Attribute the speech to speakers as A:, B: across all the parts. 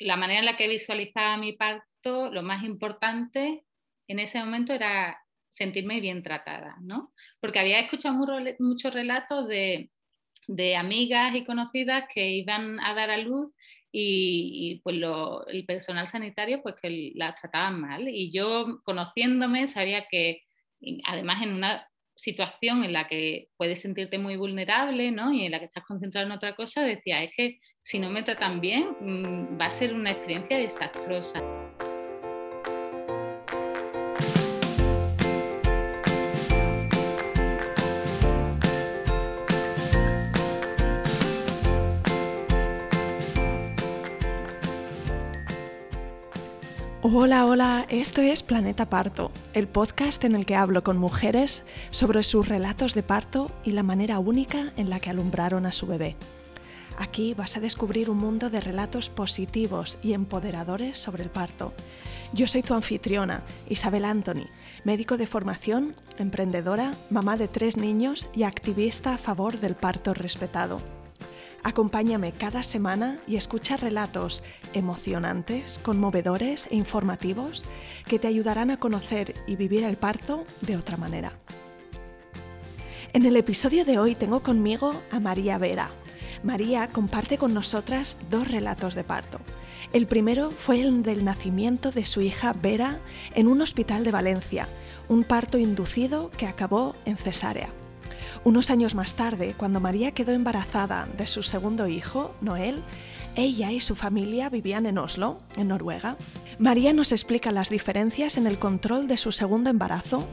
A: la manera en la que visualizaba mi parto, lo más importante en ese momento era sentirme bien tratada, ¿no? Porque había escuchado muchos relatos de, amigas y conocidas que iban a dar a luz y, pues el personal sanitario pues que las trataban mal y yo conociéndome sabía que además en una situación en la que puedes sentirte muy vulnerable ¿no? y en la que estás concentrado en otra cosa, decía, es que si no me tratan bien mm, va a ser una experiencia desastrosa.
B: Hola, hola, esto es Planeta Parto, el podcast en el que hablo con mujeres sobre sus relatos de parto y la manera única en la que alumbraron a su bebé. Aquí vas a descubrir un mundo de relatos positivos y empoderadores sobre el parto. Yo soy tu anfitriona, Isabel Anthony, médico de formación, emprendedora, mamá de tres niños y activista a favor del parto respetado. Acompáñame cada semana y escucha relatos emocionantes, conmovedores e informativos que te ayudarán a conocer y vivir el parto de otra manera. En el episodio de hoy tengo conmigo a María Vera. María comparte con nosotras dos relatos de parto. El primero fue el del nacimiento de su hija Vera en un hospital de Valencia, un parto inducido que acabó en cesárea. Unos años más tarde, cuando María quedó embarazada de su segundo hijo, Noel, ella y su familia vivían en Oslo, en Noruega. María nos explica las diferencias en el control de su segundo embarazo,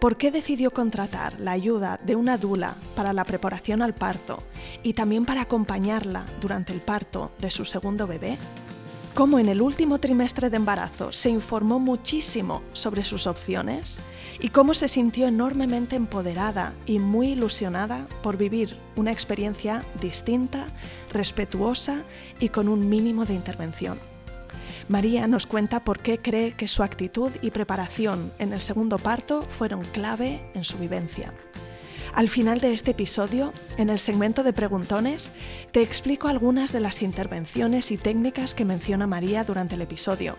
B: por qué decidió contratar la ayuda de una dula para la preparación al parto y también para acompañarla durante el parto de su segundo bebé, cómo en el último trimestre de embarazo se informó muchísimo sobre sus opciones y cómo se sintió enormemente empoderada y muy ilusionada por vivir una experiencia distinta, respetuosa y con un mínimo de intervención. María nos cuenta por qué cree que su actitud y preparación en el segundo parto fueron clave en su vivencia. Al final de este episodio, en el segmento de preguntones, te explico algunas de las intervenciones y técnicas que menciona María durante el episodio,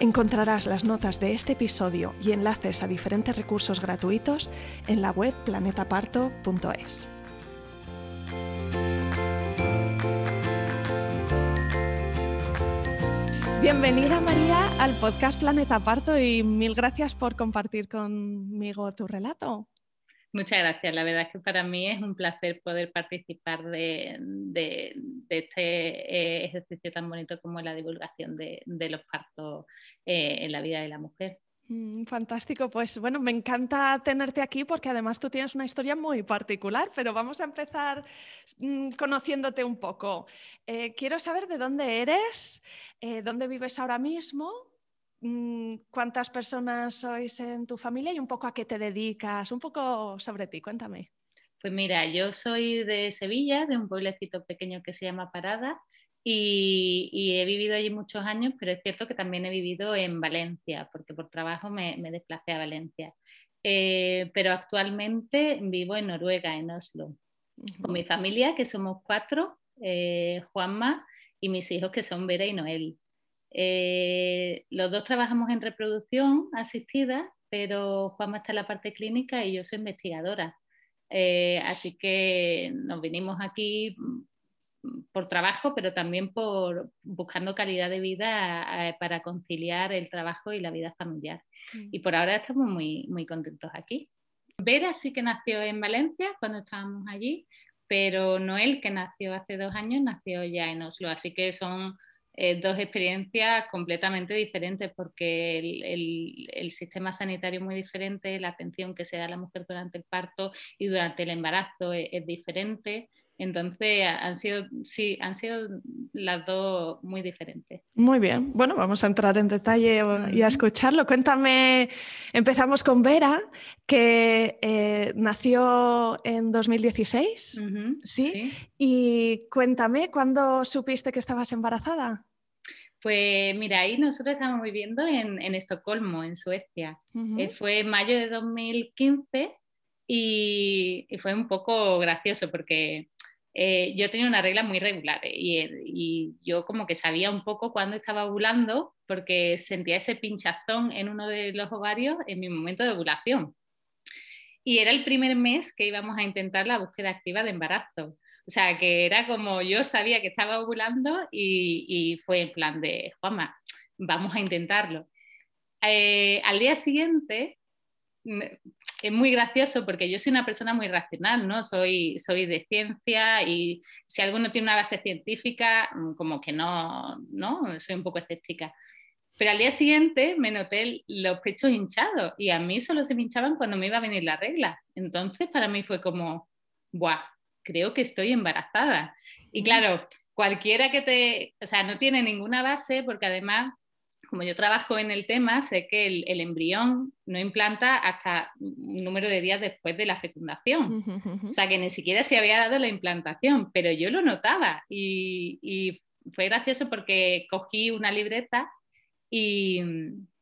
B: Encontrarás las notas de este episodio y enlaces a diferentes recursos gratuitos en la web planetaparto.es. Bienvenida María al podcast Planeta Parto y mil gracias por compartir conmigo tu relato.
A: Muchas gracias. La verdad es que para mí es un placer poder participar de, este eh, ejercicio tan bonito como la divulgación de, los partos eh, en la vida de la mujer.
B: Mm, fantástico, pues bueno, me encanta tenerte aquí porque además tú tienes una historia muy particular, pero vamos a empezar mm, conociéndote un poco. Eh, quiero saber de dónde eres, dónde vives ahora mismo cuántas personas sois en tu familia y un poco a qué te dedicas, un poco sobre ti, cuéntame.
A: Pues mira, yo soy de Sevilla, de un pueblecito pequeño que se llama Parada y, he vivido allí muchos años, pero es cierto que también he vivido en Valencia, porque por trabajo me, desplacé a Valencia. Eh, pero actualmente vivo en Noruega, en Oslo, con mi familia, que somos cuatro, eh, Juanma y mis hijos, que son Vera y Noel. Eh, los dos trabajamos en reproducción asistida, pero Juanma está en la parte clínica y yo soy investigadora. Eh, así que nos vinimos aquí mm, por trabajo, pero también por buscando calidad de vida eh, para conciliar el trabajo y la vida familiar. Mm. Y por ahora estamos muy, muy contentos aquí. Vera sí que nació en Valencia cuando estábamos allí, pero Noel, que nació hace dos años, nació ya en Oslo. Así que son eh, dos experiencias completamente diferentes porque el, sistema sanitario es muy diferente, la atención que se da a la mujer durante el parto y durante el embarazo es diferente. Entonces, han sido, sí, han sido las dos muy diferentes.
B: Muy bien. Bueno, vamos a entrar en detalle y a escucharlo. Cuéntame, empezamos con Vera, que eh, nació en 2016, ¿sí? Y cuéntame, ¿cuándo supiste que estabas embarazada?
A: Pues mira, ahí nosotros estamos viviendo en, Estocolmo, en Suecia. Eh, fue en mayo de 2015 y, y, fue un poco gracioso porque eh, yo tenía una regla muy regular y, y, yo como que sabía un poco cuándo estaba ovulando porque sentía ese pinchazón en uno de los ovarios en mi momento de ovulación. Y era el primer mes que íbamos a intentar la búsqueda activa de embarazo. O sea, que era como yo sabía que estaba ovulando y, y fue en plan de, Juanma, vamos a intentarlo. Eh, al día siguiente, es muy gracioso porque yo soy una persona muy racional, ¿no? Soy, soy de ciencia y si alguno tiene una base científica, mm, como que no, ¿no? Soy un poco escéptica. Pero al día siguiente me noté los pechos hinchados y a mí solo se me hinchaban cuando me iba a venir la regla. Entonces para mí fue como, ¡buah! Creo que estoy embarazada. Y claro, cualquiera que te, o sea, no tiene ninguna base porque además como yo trabajo en el tema, sé que el, embrión no implanta hasta un número de días después de la fecundación. O sea, que ni siquiera se había dado la implantación, pero yo lo notaba y, fue gracioso porque cogí una libreta y,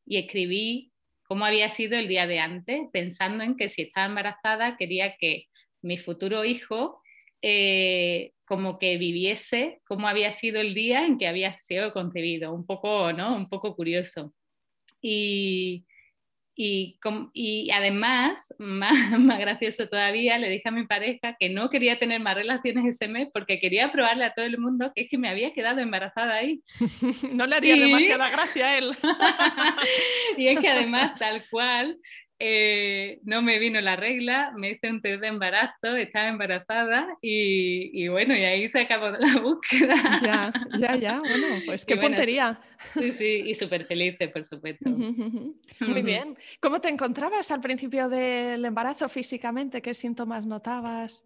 A: y, escribí cómo había sido el día de antes, pensando en que si estaba embarazada quería que mi futuro hijo eh, como que viviese cómo había sido el día en que había sido concebido, un poco, ¿no? Un poco curioso. Y, y, y además, más, más, gracioso todavía, le dije a mi pareja que no quería tener más relaciones ese mes porque quería probarle a todo el mundo que es que me había quedado embarazada ahí.
B: no le haría demasiada gracia a él.
A: y es que además, tal cual, eh, no me vino la regla, me hice un test de embarazo, estaba embarazada y, bueno, y ahí se acabó la búsqueda.
B: Ya, ya, ya, bueno, pues qué puntería.
A: Sí, sí, y súper feliz, por supuesto.
B: Muy bien. ¿Cómo te encontrabas al principio del embarazo físicamente? ¿Qué síntomas notabas?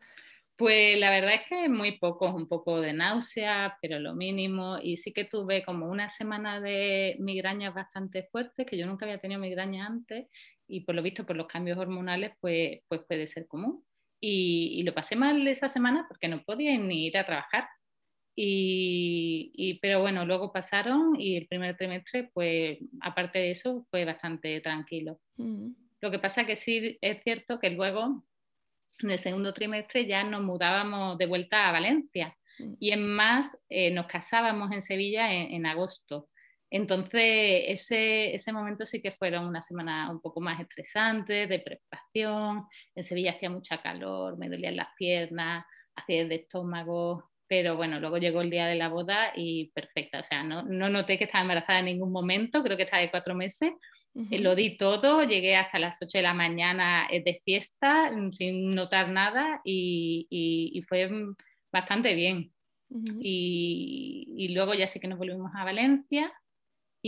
A: Pues la verdad es que muy pocos, un poco de náusea, pero lo mínimo. Y sí que tuve como una semana de migrañas bastante fuertes, que yo nunca había tenido migraña antes, y por lo visto por los cambios hormonales pues, pues puede ser común. Y, lo pasé mal esa semana porque no podía ni ir a trabajar. Y, pero bueno, luego pasaron y el primer trimestre, pues aparte de eso, fue bastante tranquilo. Mm. Lo que pasa que sí es cierto que luego, en el segundo trimestre, ya nos mudábamos de vuelta a Valencia. Mm. Y en más, eh, nos casábamos en Sevilla en agosto. Entonces, ese, ese momento sí que fueron una semana un poco más estresante, de preparación. En Sevilla hacía mucha calor, me dolían las piernas, hacía de estómago, pero bueno, luego llegó el día de la boda y perfecta. O sea, no, no noté que estaba embarazada en ningún momento, creo que estaba de cuatro meses. Eh, lo di todo, llegué hasta las 8 de la mañana eh, de fiesta mm, sin notar nada y, y, fue bastante bien. y, y, luego ya sí que nos volvimos a Valencia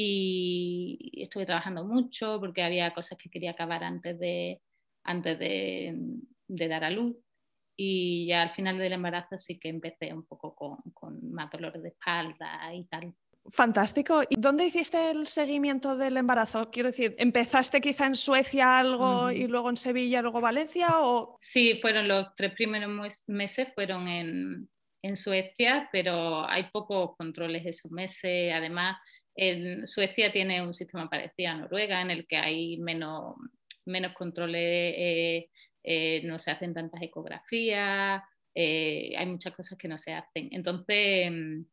A: y estuve trabajando mucho porque había cosas que quería acabar antes de, antes de, de dar a luz y ya al final del embarazo sí que empecé un poco con, con, más dolores de espalda y tal.
B: Fantástico. ¿Y dónde hiciste el seguimiento del embarazo? Quiero decir, ¿empezaste quizá en Suecia algo y luego en Sevilla, luego Valencia? O...
A: Sí, fueron los tres primeros meses, fueron en, en Suecia, pero hay pocos controles esos meses. Además, en Suecia tiene un sistema parecido a Noruega en el que hay menos, menos controles, eh, eh, no se hacen tantas ecografías, eh, hay muchas cosas que no se hacen. Entonces, mm,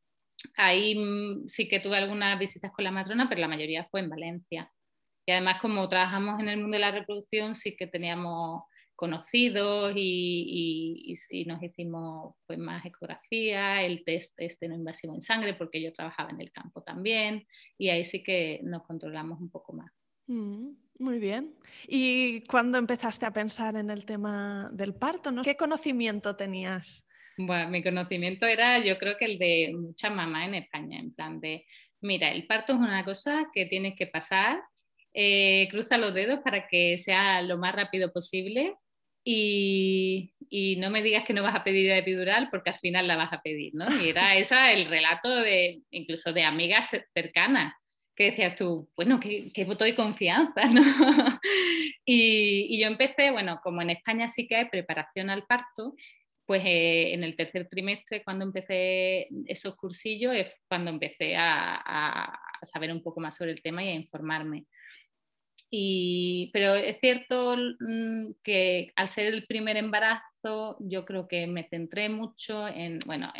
A: ahí mm, sí que tuve algunas visitas con la matrona, pero la mayoría fue en Valencia. Y además, como trabajamos en el mundo de la reproducción, sí que teníamos conocidos y, nos hicimos pues, más ecografía, el test este no invasivo en sangre, porque yo trabajaba en el campo también, y ahí sí que nos controlamos un poco más.
B: Mm, muy bien. ¿Y cuándo empezaste a pensar en el tema del parto? ¿no? ¿Qué conocimiento tenías?
A: Bueno, mi conocimiento era yo creo que el de mucha mamá en España, en plan de, mira, el parto es una cosa que tienes que pasar, eh, cruza los dedos para que sea lo más rápido posible y, no me digas que no vas a pedir la epidural porque al final la vas a pedir, ¿no? Y era esa el relato de incluso de amigas cercanas que decías tú, bueno, qué, qué voto de confianza, ¿no? y, yo empecé, bueno, como en España sí que hay preparación al parto, pues eh, en el tercer trimestre, cuando empecé esos cursillos, es cuando empecé a, a, saber un poco más sobre el tema y a informarme. Y, pero es cierto mm, que al ser el primer embarazo, yo creo que me centré mucho en, bueno,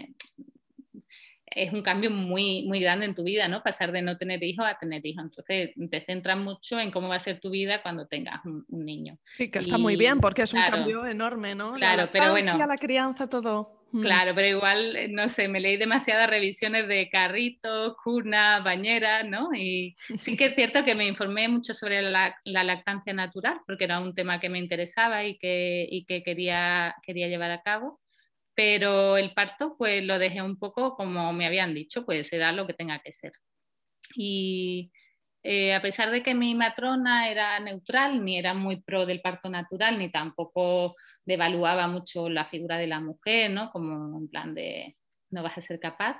A: es un cambio muy, muy grande en tu vida, ¿no? Pasar de no tener hijos a tener hijos. Entonces, te centras mucho en cómo va a ser tu vida cuando tengas un, niño.
B: Sí, que está muy bien, porque es un cambio enorme, ¿no?
A: Claro, pero bueno.
B: La crianza, todo.
A: Claro, pero igual, eh, no sé, me leí demasiadas revisiones de carritos, cuna, bañera, ¿no? Y sí que es cierto que me informé mucho sobre la, lactancia natural, porque era un tema que me interesaba y que, y que quería, quería llevar a cabo pero el parto pues lo dejé un poco como me habían dicho, pues será lo que tenga que ser. Y eh, a pesar de que mi matrona era neutral, ni era muy pro del parto natural, ni tampoco devaluaba mucho la figura de la mujer, ¿no? Como en plan de no vas a ser capaz,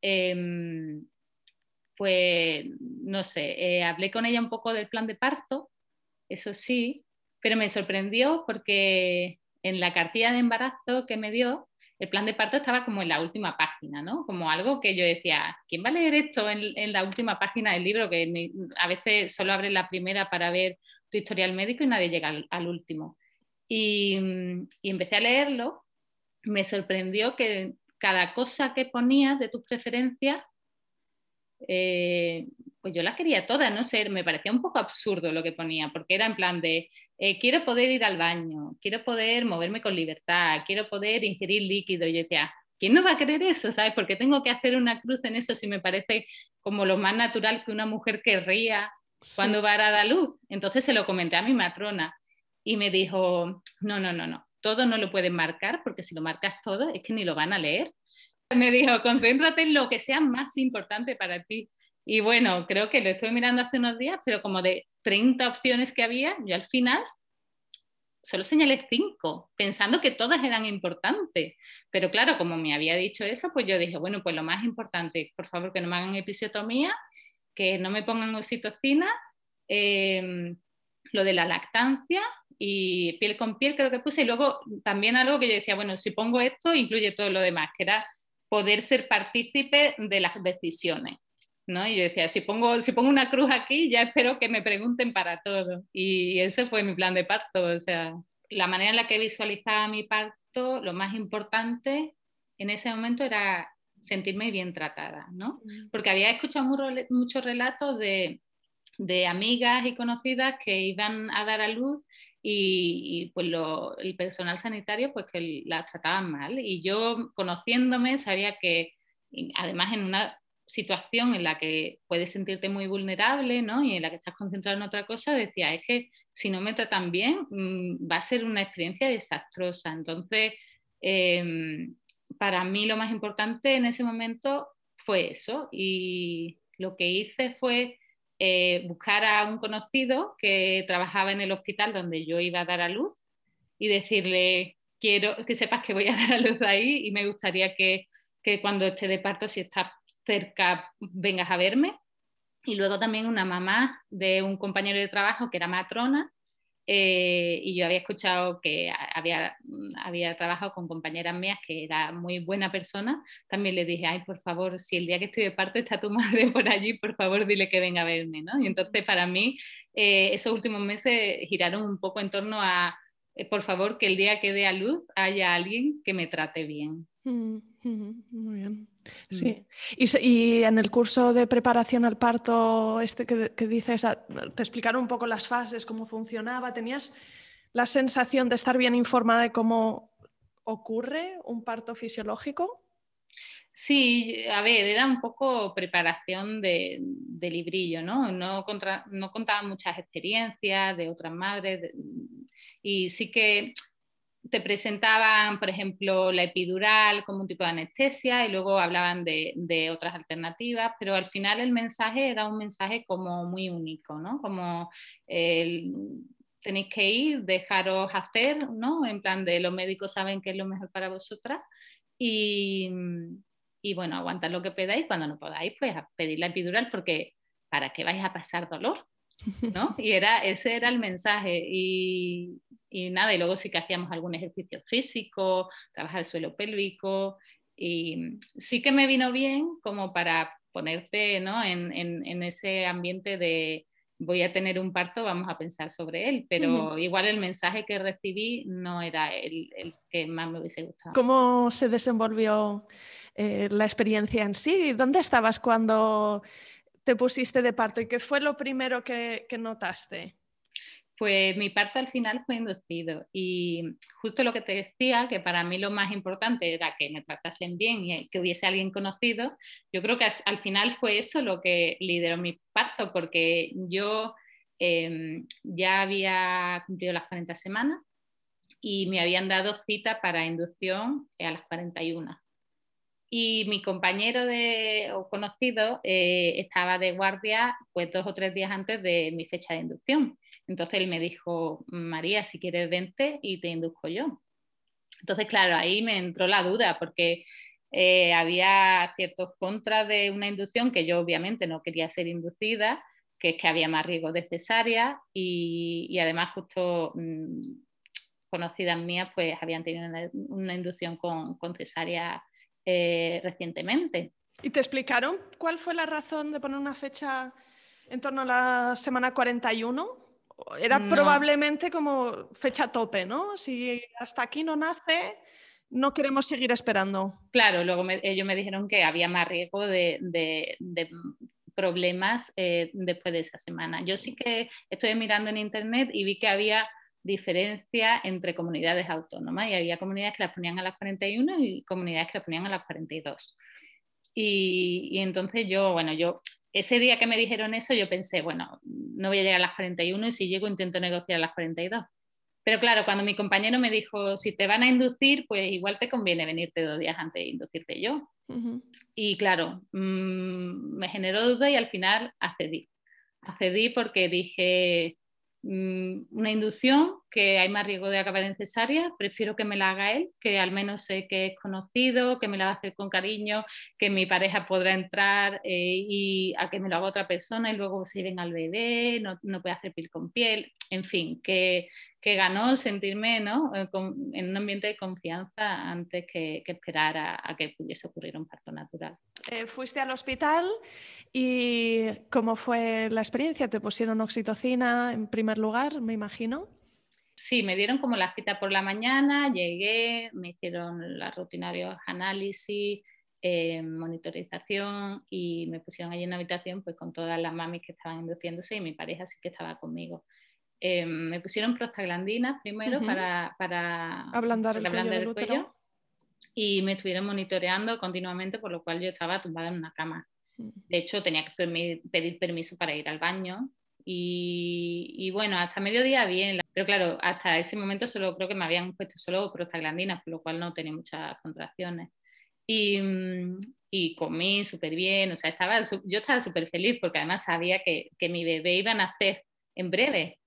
A: em, pues no sé, eh, hablé con ella un poco del plan de parto, eso sí, pero me sorprendió porque en la cartilla de embarazo que me dio, el plan de parto estaba como en la última página, ¿no? Como algo que yo decía, ¿quién va a leer esto en, la última página del libro? Que a veces solo abre la primera para ver tu historial médico y nadie llega al, último. Y, empecé a leerlo, me sorprendió que cada cosa que ponías de tus preferencias, eh, pues yo las quería todas, no sé, me parecía un poco absurdo lo que ponía, porque era en plan de eh, quiero poder ir al baño, quiero poder moverme con libertad, quiero poder ingerir líquido. Y yo decía, ¿quién no va a querer eso? ¿Sabes? Porque tengo que hacer una cruz en eso si me parece como lo más natural que una mujer querría cuando va a dar luz. Entonces se lo comenté a mi matrona y me dijo, no, no, no, no, todo no lo pueden marcar porque si lo marcas todo es que ni lo van a leer. Me dijo, concéntrate en lo que sea más importante para ti. Y bueno, creo que lo estoy mirando hace unos días, pero como de 30 opciones que había, yo al final solo señalé 5, pensando que todas eran importantes. Pero claro, como me había dicho eso, pues yo dije, bueno, pues lo más importante, por favor, que no me hagan episiotomía, que no me pongan oxitocina, em, lo de la lactancia y piel con piel creo que puse. Y luego también algo que yo decía, bueno, si pongo esto, incluye todo lo demás, que era poder ser partícipe de las decisiones. ¿no? Y yo decía, si pongo, si pongo una cruz aquí, ya espero que me pregunten para todo. Y ese fue mi plan de parto. O sea, la manera en la que visualizaba mi parto, lo más importante en ese momento era sentirme bien tratada, ¿no? Mm. Porque había escuchado muchos relatos de, de, amigas y conocidas que iban a dar a luz y, pues el personal sanitario pues que las trataban mal. Y yo conociéndome sabía que además en una situación en la que puedes sentirte muy vulnerable ¿no? y en la que estás concentrado en otra cosa, decía, es que si no me tratan bien mm, va a ser una experiencia desastrosa. Entonces, em, para mí lo más importante en ese momento fue eso y lo que hice fue eh, buscar a un conocido que trabajaba en el hospital donde yo iba a dar a luz y decirle, quiero que sepas que voy a dar a luz ahí y me gustaría que, que cuando esté de parto, si estás cerca vengas a verme. Y luego también una mamá de un compañero de trabajo que era matrona eh, y yo había escuchado que había, había trabajado con compañeras mías que era muy buena persona, también le dije, ay, por favor, si el día que estoy de parto está tu madre por allí, por favor, dile que venga a verme, ¿no? Y entonces para mí eh, esos últimos meses giraron un poco en torno a, eh, por favor, que el día que dé a luz haya alguien que me trate bien.
B: Mm, muy bien. Sí. Y, en el curso de preparación al parto, este que, dices, ah, te explicaron un poco las fases, cómo funcionaba. ¿Tenías la sensación de estar bien informada de cómo ocurre un parto fisiológico?
A: Sí, a ver, era un poco preparación de, librillo, ¿no? No, no contaban muchas experiencias de otras madres y sí que te presentaban, por ejemplo, la epidural como un tipo de anestesia y luego hablaban de, otras alternativas, pero al final el mensaje era un mensaje como muy único, ¿no? Como tenéis que ir, dejaros hacer, ¿no? En plan de los médicos saben qué es lo mejor para vosotras y, y bueno, aguantar lo que podáis, cuando no podáis, pues pedir la epidural porque para qué vais a pasar dolor, ¿no? Y era, ese era el mensaje. Y, y nada, y luego sí que hacíamos algún ejercicio físico, trabajar el suelo pélvico, y sí que me vino bien como para ponerte ¿no? en, en, ese ambiente de, voy a tener un parto, vamos a pensar sobre él, pero igual el mensaje que recibí no era el, que más me hubiese gustado.
B: ¿Cómo se desenvolvió eh, la experiencia en sí? ¿Dónde estabas cuando te pusiste de parto y qué fue lo primero que notaste?
A: Pues mi parto al final fue inducido y justo lo que te decía, que para mí lo más importante era que me tratasen bien y que hubiese alguien conocido, yo creo que al final fue eso lo que lideró mi parto, porque yo em, ya había cumplido las 40 semanas y me habían dado cita para inducción a las 41 y mi compañero de, o conocido eh, estaba de guardia pues dos o tres días antes de mi fecha de inducción. Entonces él me dijo, María, si quieres vente y te induzco yo. Entonces, claro, ahí me entró la duda porque eh, había ciertos contras de una inducción que yo obviamente no quería ser inducida, que es que había más riesgo de cesárea y, además justo mm, conocidas mías pues habían tenido una, inducción con, con cesárea eh, recientemente.
B: ¿Y te explicaron cuál fue la razón de poner una fecha en torno a la semana 41? Era probablemente como fecha tope, ¿no? Si hasta aquí no nace, no queremos seguir esperando.
A: Claro, luego ellos me dijeron que había más riesgo de, problemas eh, después de esa semana. Yo sí que estoy mirando en internet y vi que había diferencia entre comunidades autónomas y había comunidades que las ponían a las 41 y comunidades que las ponían a las 42. Y, y entonces yo, bueno, yo ese día que me dijeron eso, yo pensé, bueno, no voy a llegar a las 41 y si llego intento negociar a las 42. Pero claro, cuando mi compañero me dijo, si te van a inducir, pues igual te conviene venirte dos días antes de inducirte yo. Y claro, mm, me generó duda y al final accedí. Accedí porque dije, una inducción, que hay más riesgo de acabar en cesárea, prefiero que me la haga él, que al menos sé que es conocido, que me la va a hacer con cariño, que mi pareja podrá entrar eh, y a que me lo haga otra persona y luego se lleven al bebé, no, no puede hacer piel con piel, en fin, que, que ganó sentirme ¿no? Eh, en un ambiente de confianza antes que, esperar a, que pudiese ocurrir un parto natural.
B: Eh, fuiste al hospital y ¿cómo fue la experiencia? ¿Te pusieron oxitocina en primer lugar, me imagino?
A: Sí, me dieron como la cita por la mañana, llegué, me hicieron los rutinarios análisis, eh, monitorización y me pusieron allí en la habitación pues con todas las mamis que estaban induciéndose y mi pareja sí que estaba conmigo. Em, me pusieron prostaglandinas primero para, para
B: ablandar el, cuello,
A: y me estuvieron monitoreando continuamente, por lo cual yo estaba tumbada en una cama. Mm. De hecho, tenía que pedir permiso para ir al baño y, y, bueno, hasta mediodía bien, pero claro, hasta ese momento solo creo que me habían puesto solo prostaglandinas, por lo cual no tenía muchas contracciones. Y, y comí súper bien, o sea, estaba, yo estaba súper feliz porque además sabía que, que mi bebé iba a nacer en breve,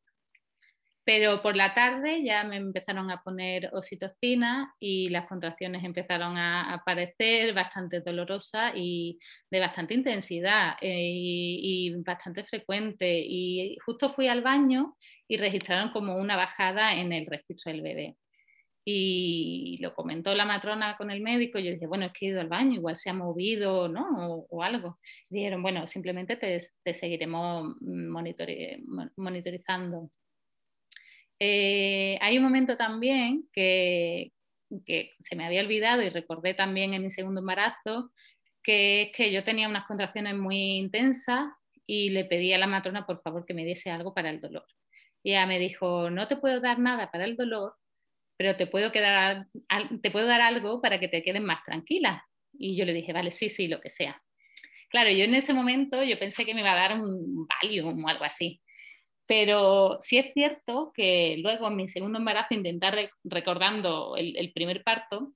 A: pero por la tarde ya me empezaron a poner oxitocina y las contracciones empezaron a aparecer bastante dolorosas y de bastante intensidad eh, y, bastante frecuente. Y justo fui al baño y registraron como una bajada en el registro del bebé. Y lo comentó la matrona con el médico. Y yo dije, bueno, es que he ido al baño, igual se ha movido, ¿no? O, algo. dijeron, bueno, simplemente te, seguiremos monitorizando. Eh, hay un momento también que, se me había olvidado y recordé también en mi segundo embarazo, que es que yo tenía unas contracciones muy intensas y le pedí a la matrona por favor que me diese algo para el dolor. Y ella me dijo, no te puedo dar nada para el dolor, pero te puedo, quedar, te puedo dar algo para que te quedes más tranquila. Y yo le dije, vale, sí, sí, lo que sea. Claro, yo en ese momento yo pensé que me iba a dar un Valium o algo así. Pero sí es cierto que luego en mi segundo embarazo, intentar recordando el, primer parto,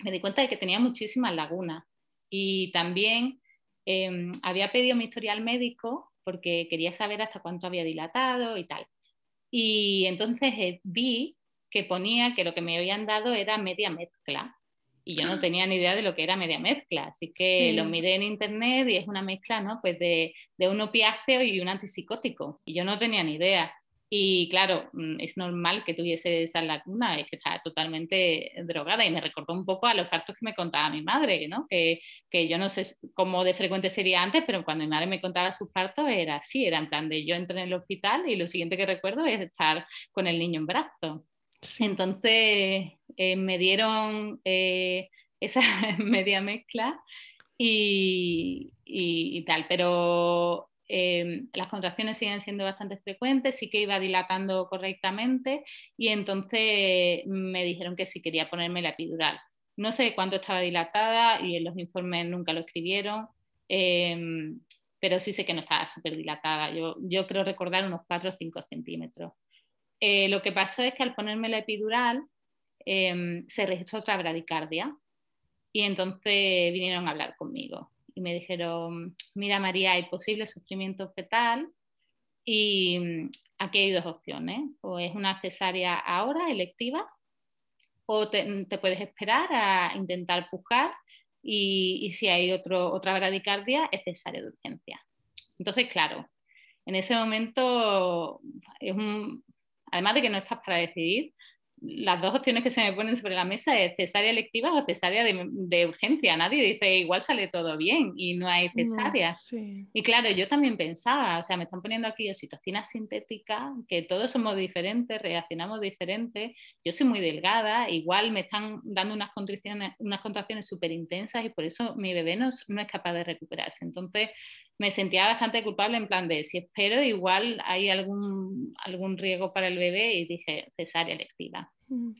A: me di cuenta de que tenía muchísimas lagunas. Y también em, había pedido mi historial médico porque quería saber hasta cuánto había dilatado y tal. Y entonces eh, vi que ponía que lo que me habían dado era media mezcla y yo no tenía ni idea de lo que era media mezcla, así que lo miré en internet y es una mezcla, ¿no? Pues de, de un opiáceo y un antipsicótico, y yo no tenía ni idea. Y claro, mm, es normal que tuviese esa lacuna, es que estaba totalmente drogada y me recordó un poco a los partos que me contaba mi madre, ¿no? que, que yo no sé cómo de frecuente sería antes, pero cuando mi madre me contaba sus partos era así, era en plan de yo entré en el hospital y lo siguiente que recuerdo es estar con el niño en brazos. Entonces eh, me dieron eh, esa media mezcla y, y, tal, pero Em, las contracciones siguen siendo bastante frecuentes, sí que iba dilatando correctamente y entonces me dijeron que sí quería ponerme la epidural. No sé cuánto estaba dilatada y en los informes nunca lo escribieron, em, pero sí sé que no estaba súper dilatada. Yo, yo creo recordar unos 4 o 5 centímetros. Eh, lo que pasó es que al ponerme la epidural em, se registró otra bradicardia y entonces vinieron a hablar conmigo y me dijeron, mira María, hay posible sufrimiento fetal y mm, aquí hay dos opciones, o es una cesárea ahora, electiva, o te, puedes esperar a intentar pujar y, si hay otro, otra bradicardia, es cesárea de urgencia. Entonces, claro, en ese momento, es además de que no estás para decidir, las dos opciones que se me ponen sobre la mesa es cesárea electiva o cesárea de, urgencia. Nadie dice igual sale todo bien y no hay cesárea. Y claro, yo también pensaba, o sea, me están poniendo aquí oxitocina sintética, que todos somos diferentes, reaccionamos diferentes. Yo soy muy delgada, igual me están dando unas contracciones, unas contracciones súper intensas y por eso mi bebé no, no es capaz de recuperarse. Entonces, me sentía bastante culpable en plan de si espero, igual hay algún, algún riesgo para el bebé y dije cesárea electiva. Mm.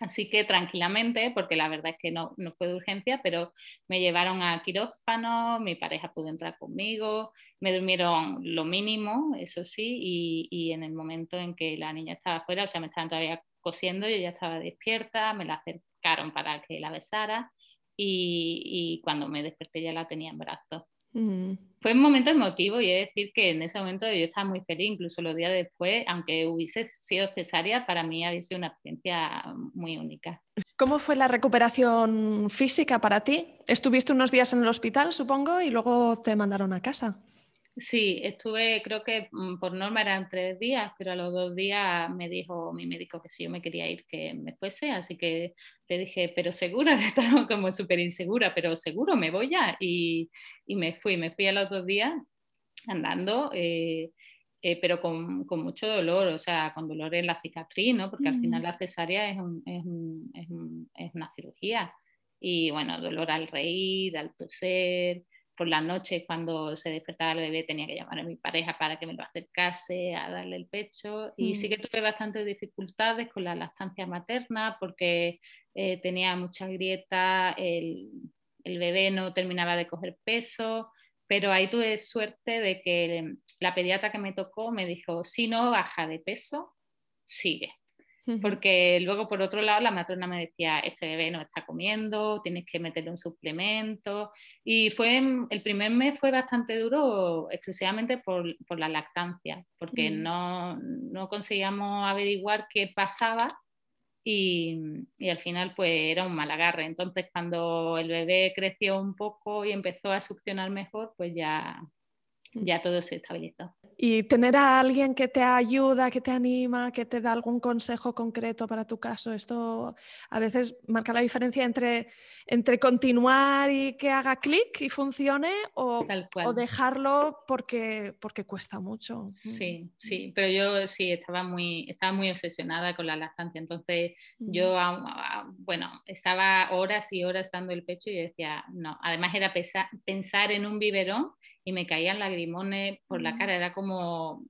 A: Así que tranquilamente, porque la verdad es que no, no, fue de urgencia, pero me llevaron a quirófano, mi pareja pudo entrar conmigo, me durmieron lo mínimo, eso sí, y, y en el momento en que la niña estaba fuera, o sea, me estaban todavía cosiendo, yo ya estaba despierta, me la acercaron para que la besara y, y cuando me desperté ya la tenía en brazos. Mm. Fue un momento emotivo y he de decir que en ese momento yo estaba muy feliz, incluso los días después, aunque hubiese sido cesárea, para mí había sido una experiencia muy única.
B: ¿Cómo fue la recuperación física para ti? Estuviste unos días en el hospital, supongo, y luego te mandaron a casa.
A: Sí, estuve, creo que mm, por norma eran tres días, pero a los dos días me dijo mi médico que si yo me quería ir, que me fuese, así que le dije, pero segura, estaba como súper insegura, pero seguro me voy ya. Y, y, me fui, me fui a los dos días andando, eh, eh, pero con, con, mucho dolor, o sea, con dolor en la cicatriz, ¿no? Porque al final mm. la cesárea es, un, es, un, es, es una cirugía. Y bueno, dolor al reír, al toser por la noche cuando se despertaba el bebé tenía que llamar a mi pareja para que me lo acercase a darle el pecho y sí mm. que tuve bastantes dificultades con la lactancia materna porque eh, tenía mucha grieta, el, el, bebé no terminaba de coger peso, pero ahí tuve suerte de que la pediatra que me tocó me dijo, si no baja de peso, sigue porque luego por otro lado la matrona me decía, este bebé no está comiendo, tienes que meterle un suplemento. Y fue, el primer mes fue bastante duro exclusivamente por, por la lactancia, porque mm. no, no, conseguíamos averiguar qué pasaba y, y, al final pues era un mal agarre. Entonces cuando el bebé creció un poco y empezó a succionar mejor, pues ya. Ya todo se estabilizó.
B: Y tener a alguien que te ayuda, que te anima, que te da algún consejo concreto para tu caso, esto a veces marca la diferencia entre, entre continuar y que haga clic y funcione o, o, dejarlo porque, porque cuesta mucho.
A: Sí, mm. sí, pero yo sí estaba muy, estaba muy obsesionada con la lactancia, entonces yo, bueno, estaba horas y horas dando el pecho y decía, no, además era pensar en un biberón y me caían lagrimones por la cara, era como,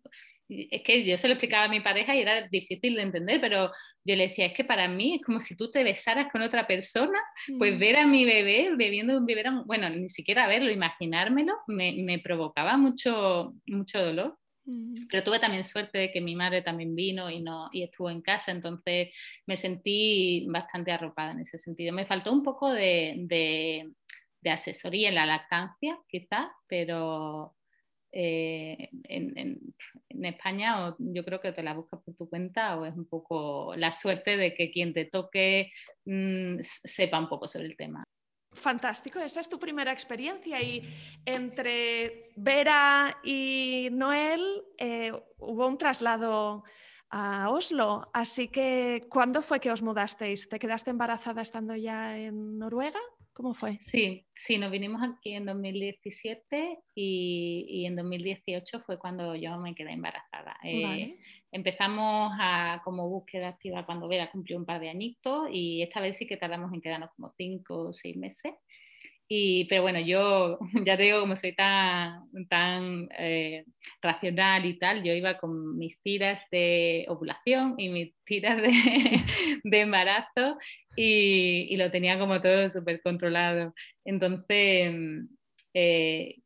A: es que yo se lo explicaba a mi pareja y era difícil de entender, pero yo le decía, es que para mí es como si tú te besaras con otra persona, pues mm. ver a mi bebé bebiendo un biberón, bueno, ni siquiera verlo, imaginármelo, me, me provocaba mucho, mucho dolor. Pero tuve también suerte de que mi madre también vino y, no, y estuvo en casa, entonces me sentí bastante arropada en ese sentido. Me faltó un poco de, de de asesoría en la lactancia, quizás, pero eh, en, España yo creo que te la buscas por tu cuenta o es un poco la suerte de que quien te toque mm, sepa un poco sobre el tema.
B: Fantástico, esa es tu primera experiencia y entre Vera y Noel eh, hubo un traslado a Oslo. Así que, ¿cuándo fue que os mudasteis? ¿Te quedaste embarazada estando ya en Noruega? ¿Cómo fue?
A: Sí, sí, nos vinimos aquí en 2017 y, en 2018 fue cuando yo me quedé embarazada. Eh, empezamos a, como búsqueda activa cuando Vera cumplió un par de añitos y esta vez sí que tardamos en quedarnos como cinco o seis meses. Y, pero bueno, yo ya te digo, como soy tan, tan eh, racional y tal, yo iba con mis tiras de ovulación y mis tiras de, de embarazo y, y, lo tenía como todo súper controlado. Entonces, eh,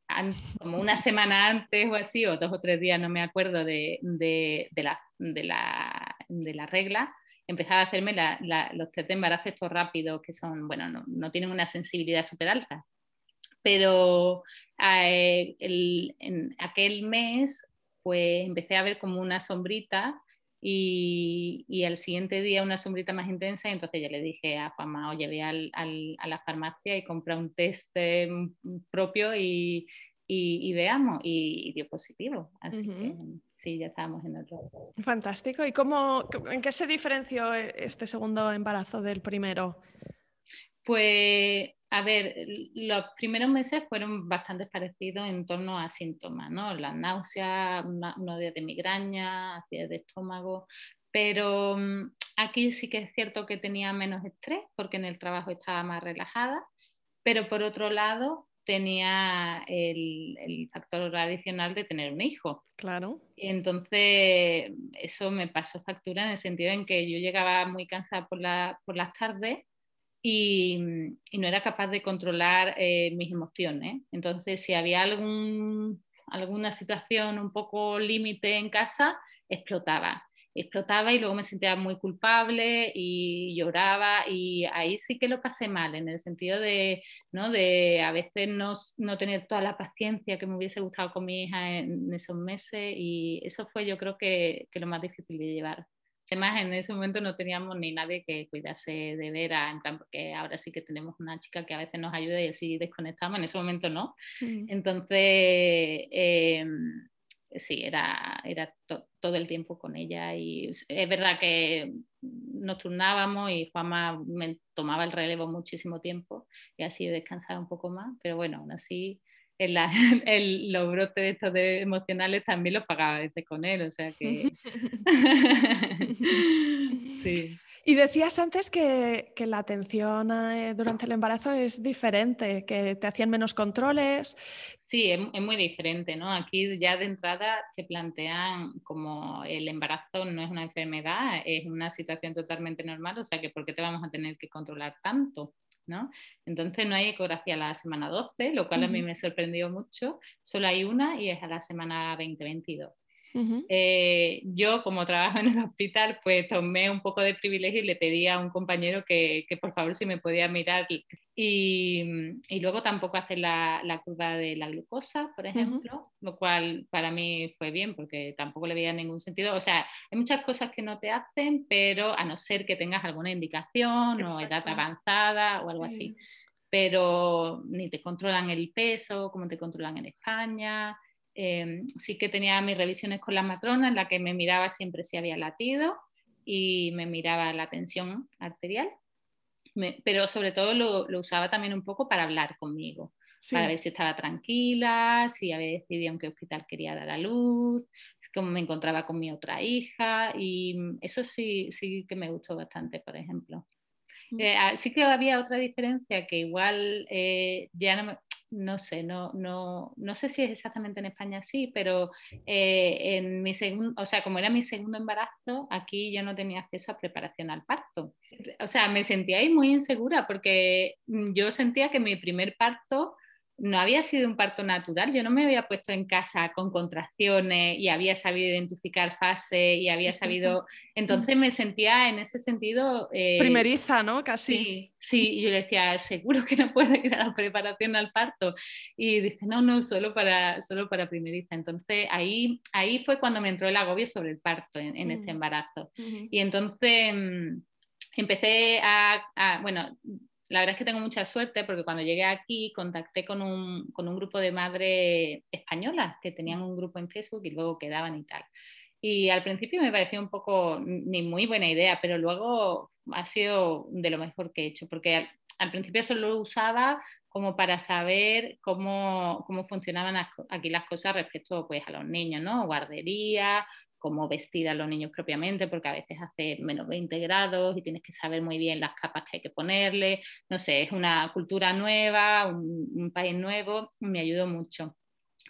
A: como una semana antes o así, o dos o tres días, no me acuerdo, de, de, de la, la, de la regla, empezaba a hacerme los test de embarazo estos rápidos, que son, bueno, no, no tienen una sensibilidad súper alta. Pero eh, en aquel mes, pues empecé a ver como una sombrita y, y, al siguiente día una sombrita más intensa y entonces ya le dije a Juanma, oye, ve al, al, a la farmacia y compra un test eh, propio y, y, veamos, y, dio positivo. Así que sí, ya estábamos en otro.
B: Fantástico. ¿Y cómo, en qué se diferenció e, este segundo embarazo del primero?
A: Pues, a ver, los primeros meses fueron bastante parecidos en torno a síntomas, ¿no? La náusea, unos días de migraña, días de estómago, pero mm, aquí sí que es cierto que tenía menos estrés porque en el trabajo estaba más relajada, pero por otro lado tenía el, factor adicional de tener un hijo.
B: Claro.
A: Y entonces eso me pasó factura en el sentido en que yo llegaba muy cansada por, por las tardes y, no era capaz de controlar eh, mis emociones. Entonces si había algún, alguna situación un poco límite en casa, explotaba explotaba y luego me sentía muy culpable y lloraba y ahí sí que lo pasé mal en el sentido de, ¿no? de a veces no, no tener toda la paciencia que me hubiese gustado con mi hija en, esos meses y eso fue yo creo que, que, lo más difícil de llevar. Además, en ese momento no teníamos ni nadie que cuidase de Vera, en plan, porque ahora sí que tenemos una chica que a veces nos ayuda y así desconectamos, en ese momento no. Mm. Entonces, eh, sí, era, era todo el tiempo con ella y es verdad que nos turnábamos y Juanma me tomaba el relevo muchísimo tiempo y así descansaba un poco más, pero bueno, aún así el, el, los brotes estos de emocionales también los pagaba veces con él, o sea que...
B: sí. Y decías antes que, la atención eh, durante el embarazo es diferente, que te hacían menos controles.
A: Sí, es, muy diferente, ¿no? Aquí ya de entrada te plantean como el embarazo no es una enfermedad, es una situación totalmente normal, o sea que ¿por qué te vamos a tener que controlar tanto? ¿no? Entonces no hay ecografía a la semana 12, lo cual a mí me sorprendió mucho, solo hay una y es a la semana 20-22. Eh, yo, como trabajo en el hospital, pues tomé un poco de privilegio y le pedí a un compañero que, que por favor si me podía mirar. Y, y luego tampoco hace la, la, curva de la glucosa, por ejemplo, lo cual para mí fue bien porque tampoco le veía ningún sentido. O sea, hay muchas cosas que no te hacen, pero a no ser que tengas alguna indicación o edad avanzada o algo así. Pero ni te controlan el peso como te controlan en España Em, sí que tenía mis revisiones con la matrona en la que me miraba siempre si había latido y me miraba la tensión arterial, pero sobre todo lo, usaba también un poco para hablar conmigo, para ver si estaba tranquila, si había decidido en qué hospital quería dar a luz, cómo me encontraba con mi otra hija y eso sí, sí que me gustó bastante, por ejemplo. Mm. Eh, ah, sí que había otra diferencia que igual eh, ya no me, no sé, no, no, no sé si es exactamente en España así, pero eh, en mi segundo, o sea, como era mi segundo embarazo, aquí yo no tenía acceso a preparación al parto. O sea, me sentía ahí muy insegura porque yo sentía que mi primer parto no había sido un parto natural, yo no me había puesto en casa con contracciones y había sabido identificar fase y había sabido, entonces me sentía en ese sentido...
B: Eh, Primeriza, ¿no? Casi.
A: Sí, sí, y yo le decía, seguro que no puede ir a la preparación al parto. Y dice, no, no, solo para, solo para primeriza. Entonces ahí, ahí fue cuando me entró el agobio sobre el parto en, este embarazo. Y entonces mm, empecé a, a, bueno, la verdad es que tengo mucha suerte porque cuando llegué aquí contacté con un, con un grupo de madres españolas que tenían un grupo en Facebook y luego quedaban y tal. Y al principio me pareció un poco ni muy buena idea, pero luego ha sido de lo mejor que he hecho, porque al, principio solo lo usaba como para saber cómo, cómo, funcionaban aquí las cosas respecto pues, a los niños, ¿no? Guardería, cómo vestir a los niños propiamente, porque a veces hace menos 20 grados y tienes que saber muy bien las capas que hay que ponerle. No sé, es una cultura nueva, un, un país nuevo, me ayudó mucho.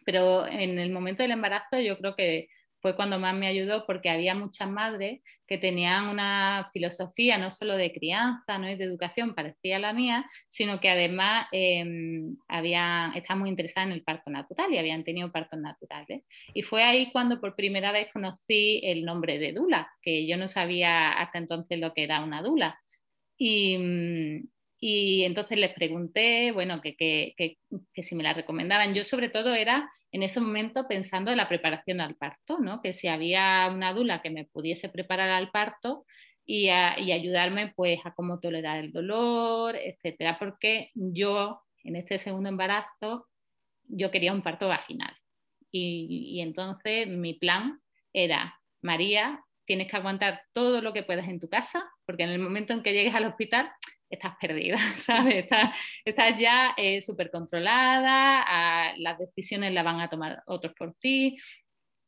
A: Pero en el momento del embarazo yo creo que fue cuando más me ayudó porque había muchas madres que tenían una filosofía no solo de crianza ¿no? y de educación parecía la mía, sino que además eh, estaban muy interesadas en el parto natural y habían tenido partos naturales. Y fue ahí cuando por primera vez conocí el nombre de Dula, que yo no sabía hasta entonces lo que era una Dula. Y, mm, y entonces les pregunté, bueno, que, que, que, si me la recomendaban. Yo sobre todo era en ese momento pensando en la preparación al parto, ¿no? Que si había una dula que me pudiese preparar al parto y, y ayudarme pues a cómo tolerar el dolor, etcétera. Porque yo en este segundo embarazo yo quería un parto vaginal. Y, y entonces mi plan era, María, tienes que aguantar todo lo que puedas en tu casa, porque en el momento en que llegues al hospital estás perdida, ¿sabes? Estás, ya eh, súper controlada, las decisiones las van a tomar otros por ti,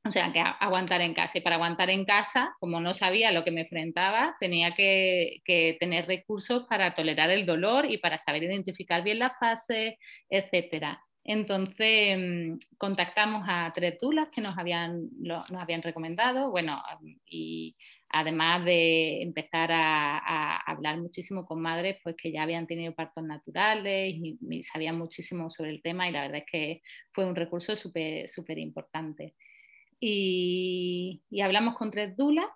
A: o sea, que aguantar en casa. Y para aguantar en casa, como no sabía lo que me enfrentaba, tenía que, tener recursos para tolerar el dolor y para saber identificar bien la fase, etc. Entonces mm, contactamos a tres dulas que nos habían, nos habían recomendado, bueno, y además de empezar a, hablar muchísimo con madres pues que ya habían tenido partos naturales y, sabían muchísimo sobre el tema y la verdad es que fue un recurso súper súper importante. Y, hablamos con tres dulas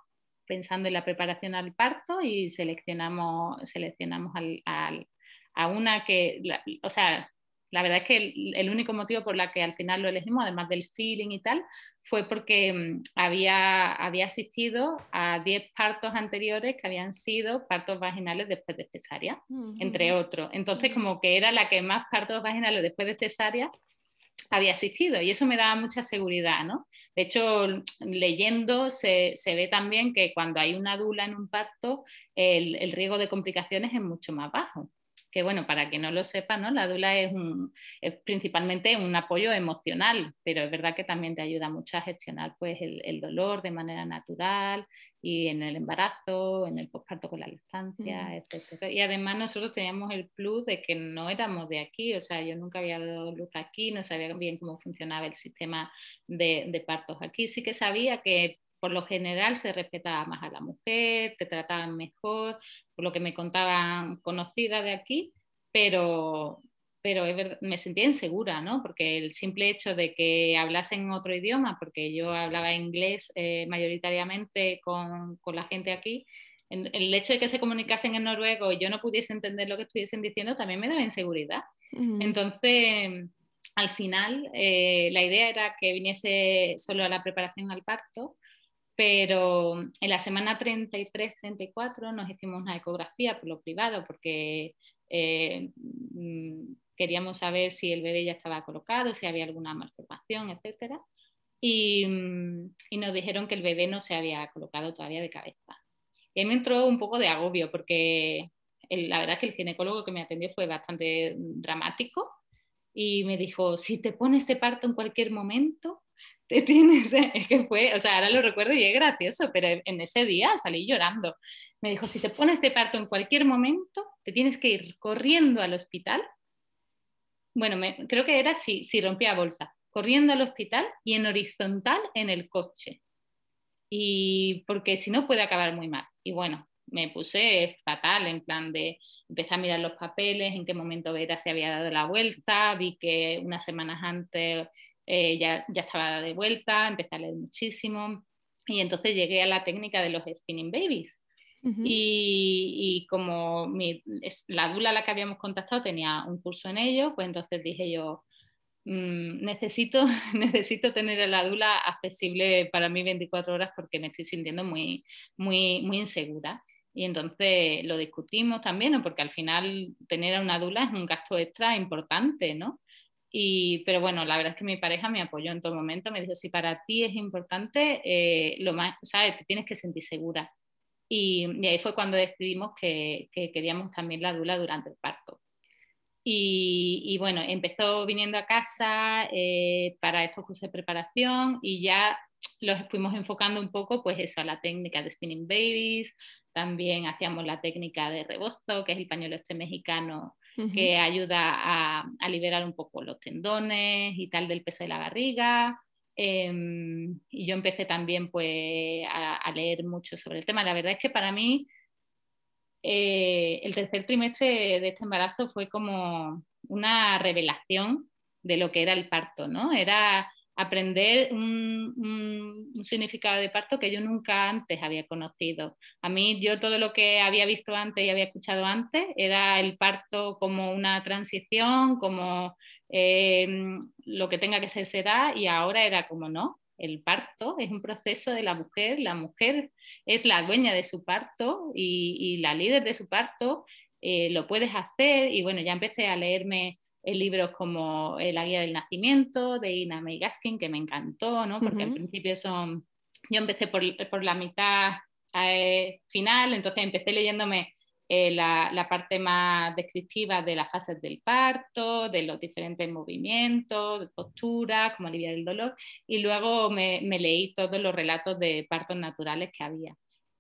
A: pensando en la preparación al parto y seleccionamos, seleccionamos a una que, o sea, la verdad es que el, único motivo por la que al final lo elegimos, además del feeling y tal, fue porque mm, había, había asistido a 10 partos anteriores que habían sido partos vaginales después de cesárea, entre otros. Entonces, como que era la que más partos vaginales después de cesárea había asistido y eso me daba mucha seguridad, ¿no? De hecho, leyendo se, se ve también que cuando hay una dula en un parto, el, el riesgo de complicaciones es mucho más bajo que bueno, para que no lo sepa, ¿no? la dula es, principalmente un apoyo emocional, pero es verdad que también te ayuda mucho a gestionar pues, el, dolor de manera natural y en el embarazo, en el posparto con la lactancia, etc. Y además nosotros teníamos el plus de que no éramos de aquí, o sea, yo nunca había dado luz aquí, no sabía bien cómo funcionaba el sistema de, de partos aquí. Sí que sabía que por lo general se respetaba más a la mujer, te trataban mejor, por lo que me contaban conocidas de aquí, pero, pero me sentía insegura, ¿no? Porque el simple hecho de que hablasen otro idioma, porque yo hablaba inglés eh, mayoritariamente con, con, la gente aquí, el hecho de que se comunicasen en noruego y yo no pudiese entender lo que estuviesen diciendo también me daba inseguridad. Entonces, al final, eh, la idea era que viniese solo a la preparación al parto pero en la semana 33-34 nos hicimos una ecografía por lo privado porque eh, mm, queríamos saber si el bebé ya estaba colocado, si había alguna malformación, etc. Y, mm, y, nos dijeron que el bebé no se había colocado todavía de cabeza. Y ahí me entró un poco de agobio porque la verdad es que el ginecólogo que me atendió fue bastante dramático y me dijo, si te pones de parto en cualquier momento, te tienes, es que fue, o sea, ahora lo recuerdo y es gracioso, pero en ese día salí llorando. Me dijo, si te pones de parto en cualquier momento, te tienes que ir corriendo al hospital. Bueno, creo que era si, si rompía bolsa, corriendo al hospital y en horizontal en el coche. Y porque si no puede acabar muy mal. Y bueno, me puse fatal en plan de empecé a mirar los papeles, en qué momento Vera se había dado la vuelta, vi que unas semanas antes eh, ya, ya estaba de vuelta, empecé a leer muchísimo y entonces llegué a la técnica de los spinning babies. y, y, como mi, la dula a la que habíamos contactado tenía un curso en ello, pues entonces dije yo, mmm, necesito, necesito tener a la dula accesible para mí 24 horas porque me estoy sintiendo muy, muy, muy insegura. Y entonces lo discutimos también, porque al final tener a una dula es un gasto extra importante, ¿no? Y, pero bueno, la verdad es que mi pareja me apoyó en todo momento, me dijo, si para ti es importante, eh, lo más, ¿sabes? Te tienes que sentir segura. Y, ahí fue cuando decidimos que, que, queríamos también la dula durante el parto. Y, y bueno, empezó viniendo a casa eh, para estos cursos de preparación y ya los fuimos enfocando un poco, pues eso, a la técnica de spinning babies, también hacíamos la técnica de rebozo, que es el pañuelo este mexicano que ayuda a, liberar un poco los tendones y tal del peso de la barriga. Em, y yo empecé también pues, a, leer mucho sobre el tema. La verdad es que para mí eh, el tercer trimestre de este embarazo fue como una revelación de lo que era el parto, ¿no? Era aprender un, significado de parto que yo nunca antes había conocido. A mí yo todo lo que había visto antes y había escuchado antes era el parto como una transición, como em, lo que tenga que ser será y ahora era como no. El parto es un proceso de la mujer, la mujer es la dueña de su parto y, la líder de su parto, eh, lo puedes hacer y bueno, ya empecé a leerme libros como La guía del nacimiento de Ina May Gaskin, que me encantó, ¿no? porque al principio son, yo empecé por, por la mitad eh, final, entonces empecé leyéndome eh, la, la, parte más descriptiva de las fases del parto, de los diferentes movimientos, de postura, cómo aliviar el dolor, y luego me, me leí todos los relatos de partos naturales que había.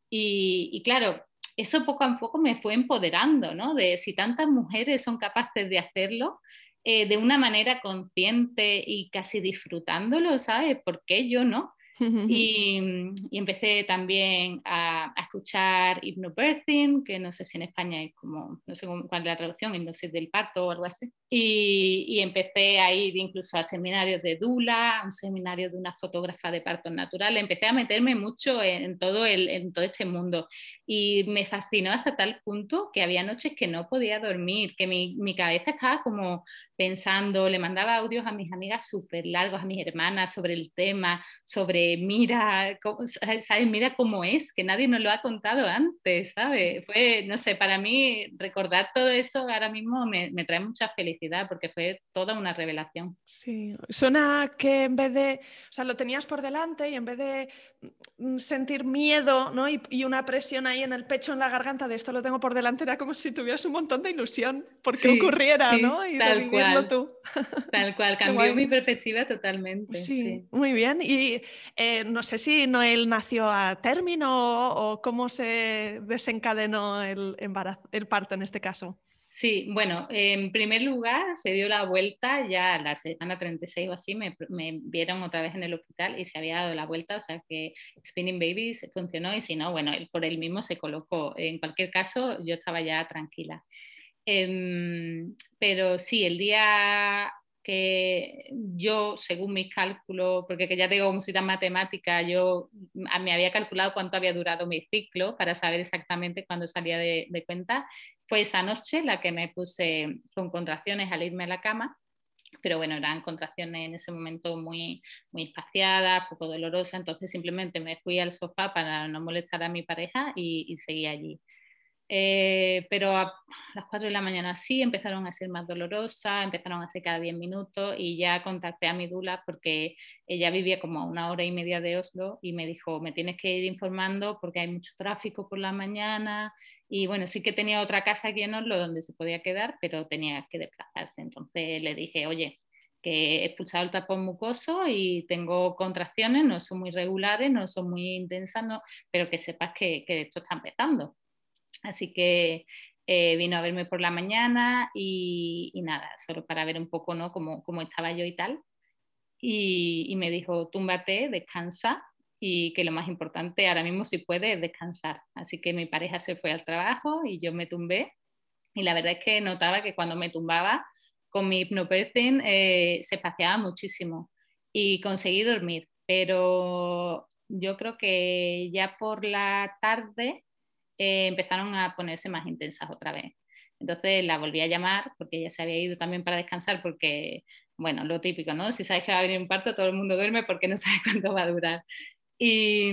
A: Y, y, claro, eso poco a poco me fue empoderando, ¿no? De si tantas mujeres son capaces de hacerlo eh, de una manera consciente y casi disfrutándolo, ¿sabes? ¿Por qué yo no? Y, empecé también a, escuchar hypnobirthing, que no sé si en España es como, no sé cuál es la traducción, hipnosis del parto o algo así. Y, empecé a ir incluso a seminarios de Dula, a un seminario de una fotógrafa de partos naturales. Empecé a meterme mucho en, todo, el, en todo este mundo. Y me fascinó hasta tal punto que había noches que no podía dormir, que mi, mi cabeza estaba como pensando, le mandaba audios a mis amigas súper largos, a mis hermanas sobre el tema, sobre mira, cómo, ¿sabes? Mira cómo es, que nadie nos lo ha contado antes, ¿sabes? Fue, no sé, para mí recordar todo eso ahora mismo me, me trae mucha felicidad porque fue toda una revelación.
B: Sí, suena que en vez de, o sea, lo tenías por delante y en vez de mm, sentir miedo ¿no? y, y una presión ahí en el pecho, en la garganta de esto lo tengo por delante, era como si tuvieras un montón de ilusión porque ocurriera, ¿no? Y
A: tal de cual, tú. Tal cual, cambió mi perspectiva totalmente.
B: Sí, muy bien. Y eh, no sé si Noel nació a término o, cómo se desencadenó el, el parto en este caso.
A: Sí, bueno, en primer lugar se dio la vuelta ya a la semana 36 o así, me, me, vieron otra vez en el hospital y se había dado la vuelta, o sea que Spinning Baby funcionó y si no, bueno, él por él mismo se colocó. En cualquier caso, yo estaba ya tranquila. Em, pero sí, el día que yo, según mis cálculos, porque que ya tengo como soy tan matemática, yo me había calculado cuánto había durado mi ciclo para saber exactamente cuándo salía de, de cuenta. Fue esa noche la que me puse con contracciones al irme a la cama pero bueno, eran contracciones en ese momento muy, muy espaciadas, poco dolorosas, entonces simplemente me fui al sofá para no molestar a mi pareja y, y seguí allí. Eh, pero a las 4 de la mañana sí empezaron a ser más dolorosas, empezaron a ser cada 10 minutos y ya contacté a mi dula porque ella vivía como a una hora y media de Oslo y me dijo, me tienes que ir informando porque hay mucho tráfico por la mañana y bueno, sí que tenía otra casa aquí en Oslo donde se podía quedar, pero tenía que desplazarse. Entonces le dije, oye, que he expulsado el tapón mucoso y tengo contracciones, no son muy regulares, no son muy intensas, no, pero que sepas que, que esto está empezando. Así que eh, vino a verme por la mañana y, nada, solo para ver un poco ¿no? cómo, estaba yo y tal. Y, y, me dijo, túmbate, descansa y que lo más importante ahora mismo si puede es descansar. Así que mi pareja se fue al trabajo y yo me tumbé y la verdad es que notaba que cuando me tumbaba con mi hipnopersing eh, se paseaba muchísimo y conseguí dormir, pero yo creo que ya por la tarde eh, empezaron a ponerse más intensas otra vez. Entonces la volví a llamar porque ella se había ido también para descansar porque, bueno, lo típico, ¿no? Si sabes que va a venir un parto, todo el mundo duerme porque no sabe cuánto va a durar. Y,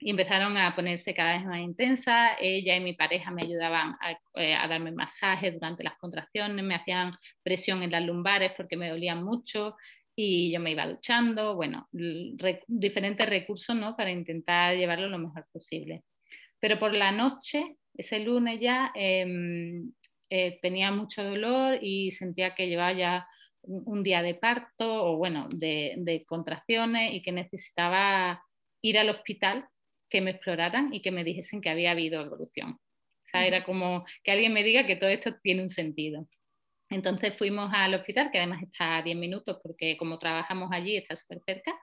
A: y empezaron a ponerse cada vez más intensas. Ella y mi pareja me ayudaban a, eh, darme masajes durante las contracciones, me hacían presión en las lumbares porque me dolían mucho y yo me iba duchando, bueno, diferentes recursos ¿no? para intentar llevarlo lo mejor posible. Pero por la noche, ese lunes ya, em, eh, tenía mucho dolor y sentía que llevaba ya un, día de parto o bueno, de, de contracciones y que necesitaba ir al hospital que me exploraran y que me dijesen que había habido evolución. O sea, era como que alguien me diga que todo esto tiene un sentido. Entonces fuimos al hospital, que además está a 10 minutos porque como trabajamos allí está súper cerca,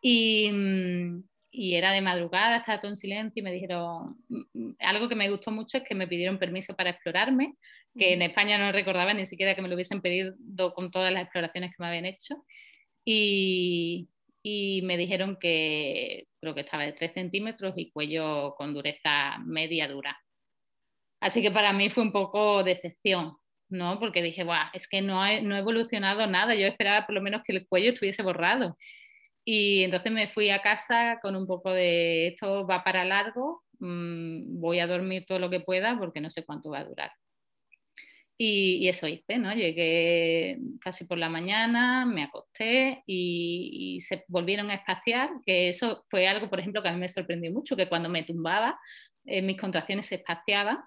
A: y, mm, y, era de madrugada, estaba todo en silencio y me dijeron, mm, mm, algo que me gustó mucho es que me pidieron permiso para explorarme, que en España no recordaba ni siquiera que me lo hubiesen pedido con todas las exploraciones que me habían hecho. Y, y me dijeron que creo que estaba de 3 centímetros y cuello con dureza media dura. Así que para mí fue un poco decepción, ¿no? Porque dije, Buah, es que no, no he evolucionado nada, yo esperaba por lo menos que el cuello estuviese borrado. Y entonces me fui a casa con un poco de esto va para largo, mm, voy a dormir todo lo que pueda porque no sé cuánto va a durar. Y, eso hice, ¿no? Llegué casi por la mañana, me acosté y, se volvieron a espaciar, que eso fue algo, por ejemplo, que a mí me sorprendió mucho, que cuando me tumbaba, eh, mis contracciones se espaciaban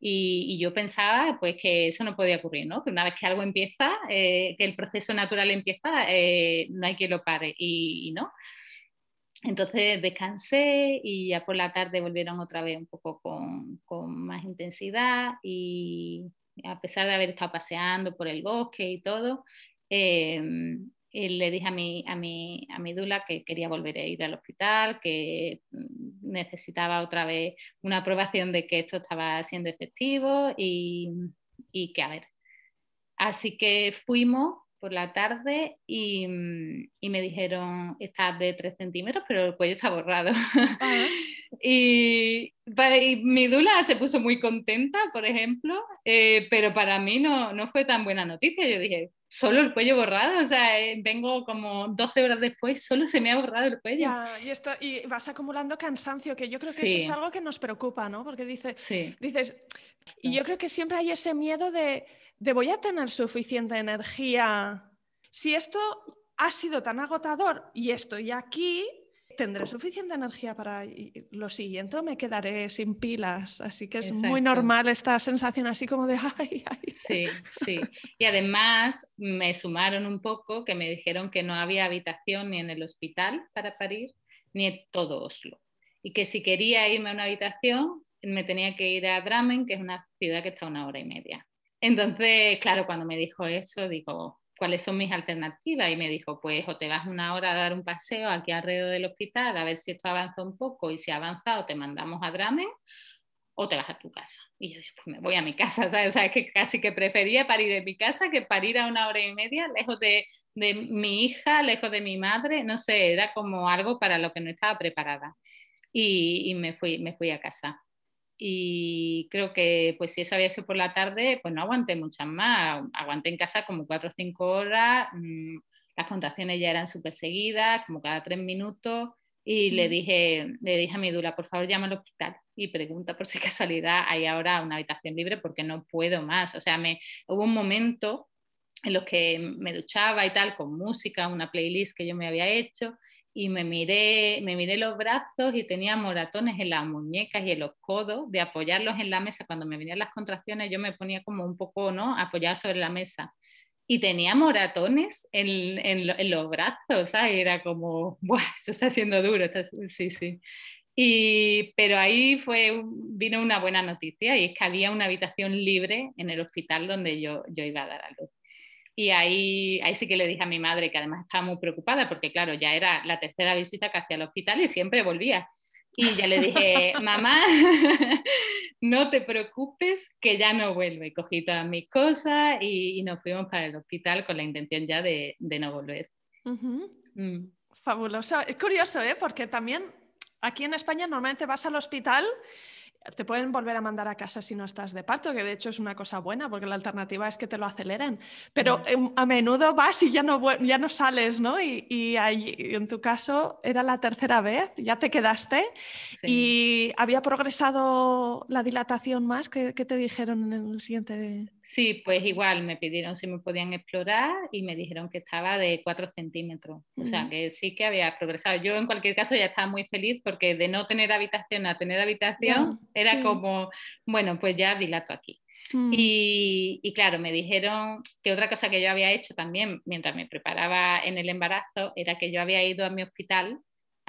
A: y, yo pensaba pues que eso no podía ocurrir, ¿no? Que una vez que algo empieza, eh, que el proceso natural empieza, eh, no hay que lo pare y, no. Entonces descansé y ya por la tarde volvieron otra vez un poco con, con más intensidad y, a pesar de haber estado paseando por el bosque y todo, em, le dije a mi, a, mi, a mi dula que quería volver a ir al hospital, que mm, necesitaba otra vez una aprobación de que esto estaba siendo efectivo y, y que a ver. Así que fuimos por la tarde y, mm, y me dijeron, estás de 3 centímetros, pero el cuello está borrado. y, mi dula se puso muy contenta, por ejemplo, eh, pero para mí no, no, fue tan buena noticia. Yo dije, solo el cuello borrado, o sea, eh, vengo como 12 horas después, solo se me ha borrado el cuello.
B: y, esto, y vas acumulando cansancio, que yo creo que eso es algo que nos preocupa, ¿no? Porque dice, dices, y yo creo que siempre hay ese miedo de de voy a tener suficiente energía. Si esto ha sido tan agotador y estoy aquí, tendré suficiente energía para lo siguiente o me quedaré sin pilas. Así que es muy normal esta sensación así como de ay, ay.
A: Sí, sí. Y además me sumaron un poco que me dijeron que no había habitación ni en el hospital para parir ni en todo Oslo. Y que si quería irme a una habitación me tenía que ir a Drammen, que es una ciudad que está a una hora y media. Entonces, claro, cuando me dijo eso, digo, ¿cuáles son mis alternativas? Y me dijo, pues o te vas una hora a dar un paseo aquí alrededor del hospital a ver si esto avanza un poco y si ha avanzado te mandamos a Dramen o te vas a tu casa. Y yo dije, pues me voy a mi casa, ¿sabes? O sea, es que casi que prefería parir en mi casa que parir a una hora y media lejos de, de mi hija, lejos de mi madre, no sé, era como algo para lo que no estaba preparada. Y, y me, fui, me fui a casa y creo que pues si eso había sido por la tarde, pues no aguanté muchas más, aguanté en casa como cuatro o cinco horas, mm, las contracciones ya eran súper seguidas, como cada tres minutos, y le, dije, le dije a mi dula, por favor llama al hospital y pregunta por si casualidad hay ahora una habitación libre porque no puedo más, o sea, me, hubo un momento en los que me duchaba y tal, con música, una playlist que yo me había hecho, y me miré, me miré los brazos y tenía moratones en las muñecas y en los codos, de apoyarlos en la mesa. Cuando me venían las contracciones yo me ponía como un poco, ¿no? Apoyado sobre la mesa. Y tenía moratones en, en, los brazos. Era como. Esto está siendo duro. sí, sí. Y, pero ahí fue, vino una buena noticia y es que había una habitación libre en el hospital donde yo, yo iba a dar a luz. Y ahí, ahí sí que le dije a mi madre, que además estaba muy preocupada, porque claro, ya era la tercera visita que hacía al hospital y siempre volvía. Y ya le dije, mamá, no te preocupes, que ya no vuelvo. Y cogí todas mis cosas y, nos fuimos para el hospital con la intención ya de, de no volver.
B: Mm. Fabuloso. Es curioso, ¿eh? porque también aquí en España normalmente vas al hospital te pueden volver a mandar a casa si no estás de parto, que de hecho es una cosa buena porque la alternativa es que te lo aceleren. Pero em, a menudo vas y ya no, ya no sales, ¿no? Y, y, en tu caso era la tercera vez, ya te quedaste y había progresado la dilatación más que, te dijeron en el siguiente.
A: Sí, pues igual me pidieron si me podían explorar y me dijeron que estaba de 4 centímetros. O sea, que sí que había progresado. Yo en cualquier caso ya estaba muy feliz porque de no tener habitación a tener habitación era como, bueno, pues ya dilato aquí. Mm. Y, claro, me dijeron que otra cosa que yo había hecho también mientras me preparaba en el embarazo era que yo había ido a mi hospital,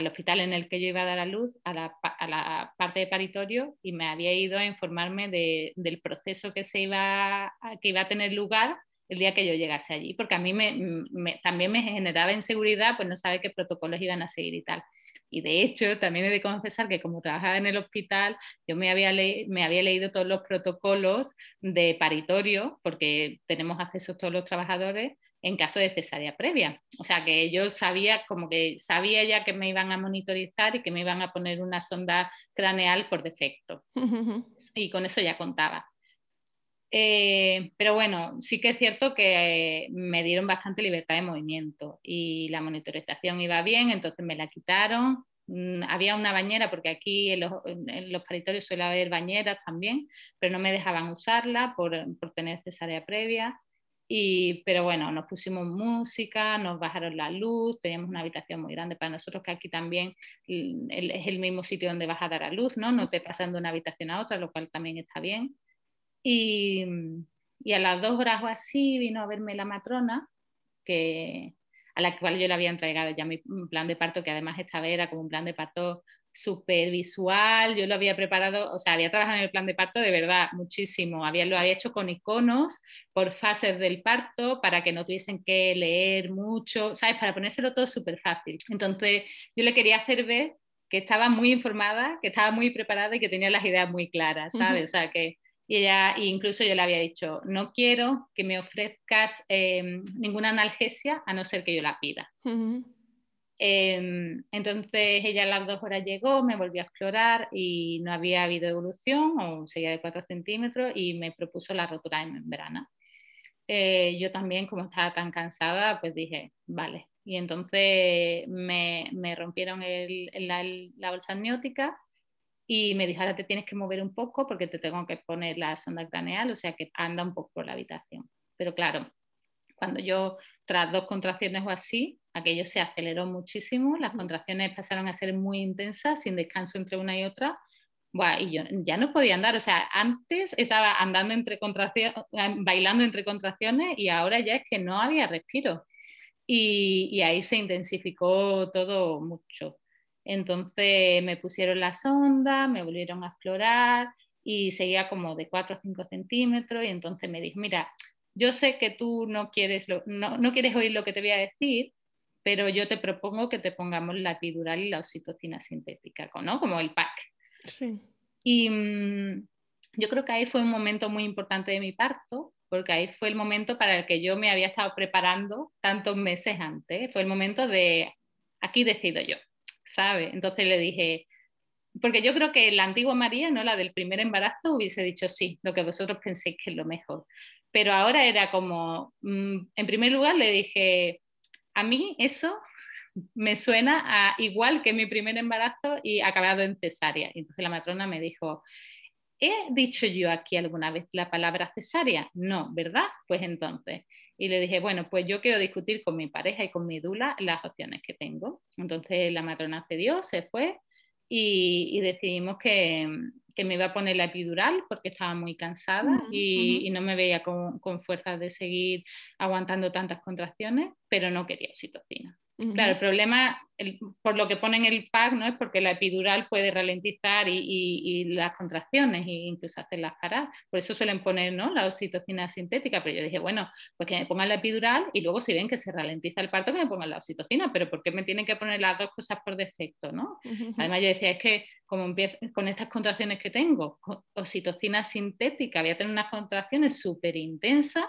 A: al hospital en el que yo iba a dar a luz, a la, a la parte de paritorio, y me había ido a informarme de, del proceso que, se iba, que iba a tener lugar el día que yo llegase allí, porque a mí me, también me generaba inseguridad, pues no saber qué protocolos iban a seguir y tal. Y de hecho, también he de confesar que como trabajaba en el hospital, yo me había, me había leído todos los protocolos de paritorio, porque tenemos acceso todos los trabajadores en caso de cesárea previa. O sea que yo sabía, como que sabía ya que me iban a monitorizar y que me iban a poner una sonda craneal por defecto. y con eso ya contaba. Eh, pero bueno, sí que es cierto que me dieron bastante libertad de movimiento y la monitorización iba bien, entonces me la quitaron. Mm, había una bañera, porque aquí en los, paritorios suele haber bañeras también, pero no me dejaban usarla por, por tener cesárea previa. Y, pero bueno, nos pusimos música, nos bajaron la luz, teníamos una habitación muy grande para nosotros, que aquí también es el mismo sitio donde vas a dar a luz, ¿no? No te pasan de una habitación a otra, lo cual también está bien. Y, y, a las dos horas o así vino a verme la matrona, que, a la cual yo le había entregado ya mi plan de parto, que además esta vez era como un plan de parto súper visual, yo lo había preparado, o sea, había trabajado en el plan de parto de verdad muchísimo, había, lo había hecho con iconos por fases del parto para que no tuviesen que leer mucho, ¿sabes? Para ponérselo todo súper fácil. Entonces, yo le quería hacer ver que estaba muy informada, que estaba muy preparada y que tenía las ideas muy claras, ¿sabes? O sea, que y ella, incluso yo le había dicho, no quiero que me ofrezcas em, ninguna analgesia a no ser que yo la pida. Em, entonces ella a las dos horas llegó, me volvió a explorar y no había habido evolución, o seguía de 4 centímetros, y me propuso la rotura de membrana. Eh, yo también, como estaba tan cansada, pues dije, vale. Y entonces me, me rompieron el, la, la bolsa amniótica y me dijo, ahora te tienes que mover un poco porque te tengo que poner la sonda craneal, o sea que anda un poco por la habitación. Pero claro, cuando yo, tras dos contracciones o así, aquello se aceleró muchísimo, las contracciones pasaron a ser muy intensas, sin descanso entre una y otra, y yo ya no podía andar, o sea, antes estaba andando entre contracciones, bailando entre contracciones y ahora ya es que no había respiro. Y, y ahí se intensificó todo mucho. Entonces me pusieron la sonda, me volvieron a explorar y seguía como de 4 o 5 centímetros y entonces me dijo, mira, yo sé que tú no quieres, no, no, quieres oír lo que te voy a decir, pero yo te propongo que te pongamos la epidural y la oxitocina sintética, ¿no? Como el pack.
B: Sí.
A: Y mm, yo creo que ahí fue un momento muy importante de mi parto, porque ahí fue el momento para el que yo me había estado preparando tantos meses antes. Fue el momento de, aquí decido yo. ¿sabe? Entonces le dije, porque yo creo que la antigua María, ¿no? La del primer embarazo, hubiese dicho sí, lo que vosotros penséis que es lo mejor. Pero ahora era como, mm, en primer lugar le dije, a mí eso me suena a igual que mi primer embarazo y acabado en cesárea. Y entonces la matrona me dijo, ¿he dicho yo aquí alguna vez la palabra cesárea? No, ¿verdad? Pues entonces. Y le dije, bueno, pues yo quiero discutir con mi pareja y con mi dula las opciones que tengo. Entonces la matrona cedió, se fue y, decidimos que, que, me iba a poner la epidural porque estaba muy cansada y, y, no me veía con, con fuerzas de seguir aguantando tantas contracciones, pero no quería oxitocina. Claro, el problema, por lo que ponen el pack, ¿no? es porque la epidural puede ralentizar y, las contracciones e incluso hacerlas parar. Por eso suelen poner ¿no? la oxitocina sintética. Pero yo dije, bueno, pues que me pongan la epidural y luego si ven que se ralentiza el parto, que me pongan la oxitocina. Pero ¿por qué me tienen que poner las dos cosas por defecto? ¿no? Además, yo decía, es que como empiezo con estas contracciones que tengo, oxitocina sintética, voy a tener unas contracciones súper intensas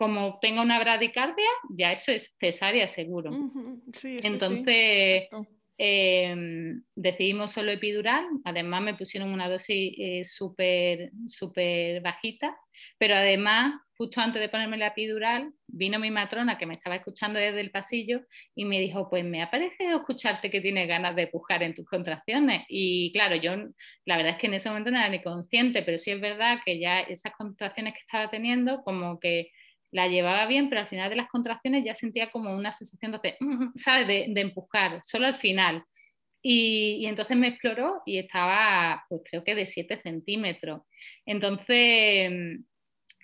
A: como tenga una bradicardia, ya eso es cesárea seguro. Entonces, em, decidimos solo epidural, además me pusieron una dosis eh, súper súper bajita, pero además justo antes de ponerme la epidural, vino mi matrona que me estaba escuchando desde el pasillo y me dijo, pues me ha parecido escucharte que tienes ganas de pujar en tus contracciones. Y claro, yo la verdad es que en ese momento no era ni consciente, pero sí es verdad que ya esas contracciones que estaba teniendo, como que la llevaba bien, pero al final de las contracciones ya sentía como una sensación de, ¿sabes? De, empujar, solo al final. Y, entonces me exploró y estaba, pues creo que de 7 centímetros. Entonces,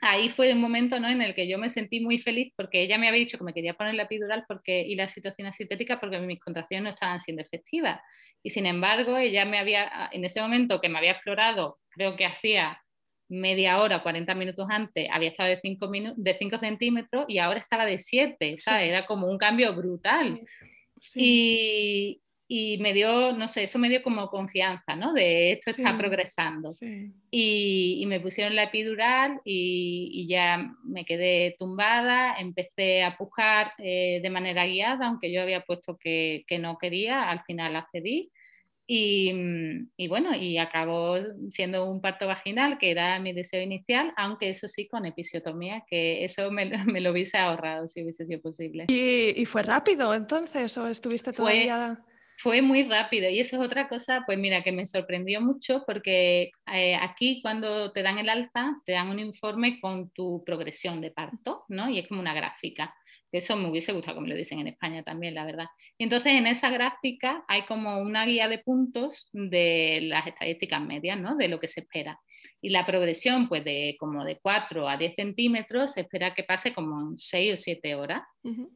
A: ahí fue un momento ¿no? en el que yo me sentí muy feliz porque ella me había dicho que me quería poner la epidural porque, y la situación sintética porque mis contracciones no estaban siendo efectivas. Y sin embargo, ella me había, en ese momento que me había explorado, creo que hacía media hora, 40 minutos antes, había estado de 5 de cinco centímetros y ahora estaba de 7, ¿sabes? Era como un cambio brutal. Y, y me dio, no sé, eso me dio como confianza, ¿no? De esto está progresando. Y, y, me pusieron la epidural y, y, ya me quedé tumbada, empecé a pujar eh, de manera guiada, aunque yo había puesto que, que no quería, al final accedí. Y, y, bueno, y acabó siendo un parto vaginal, que era mi deseo inicial, aunque eso sí con episiotomía, que eso me, me lo hubiese ahorrado si hubiese sido posible.
B: ¿Y, y fue rápido entonces o estuviste todavía...?
A: fue muy rápido y eso es otra cosa, pues mira, que me sorprendió mucho porque eh, aquí cuando te dan el alta, te dan un informe con tu progresión de parto, ¿no? Y es como una gráfica. Eso me hubiese gustado como lo dicen en España también, la verdad. Y entonces en esa gráfica hay como una guía de puntos de las estadísticas medias, ¿no? De lo que se espera. Y la progresión, pues de como de 4 a 10 centímetros, se espera que pase como en 6 o 7 horas.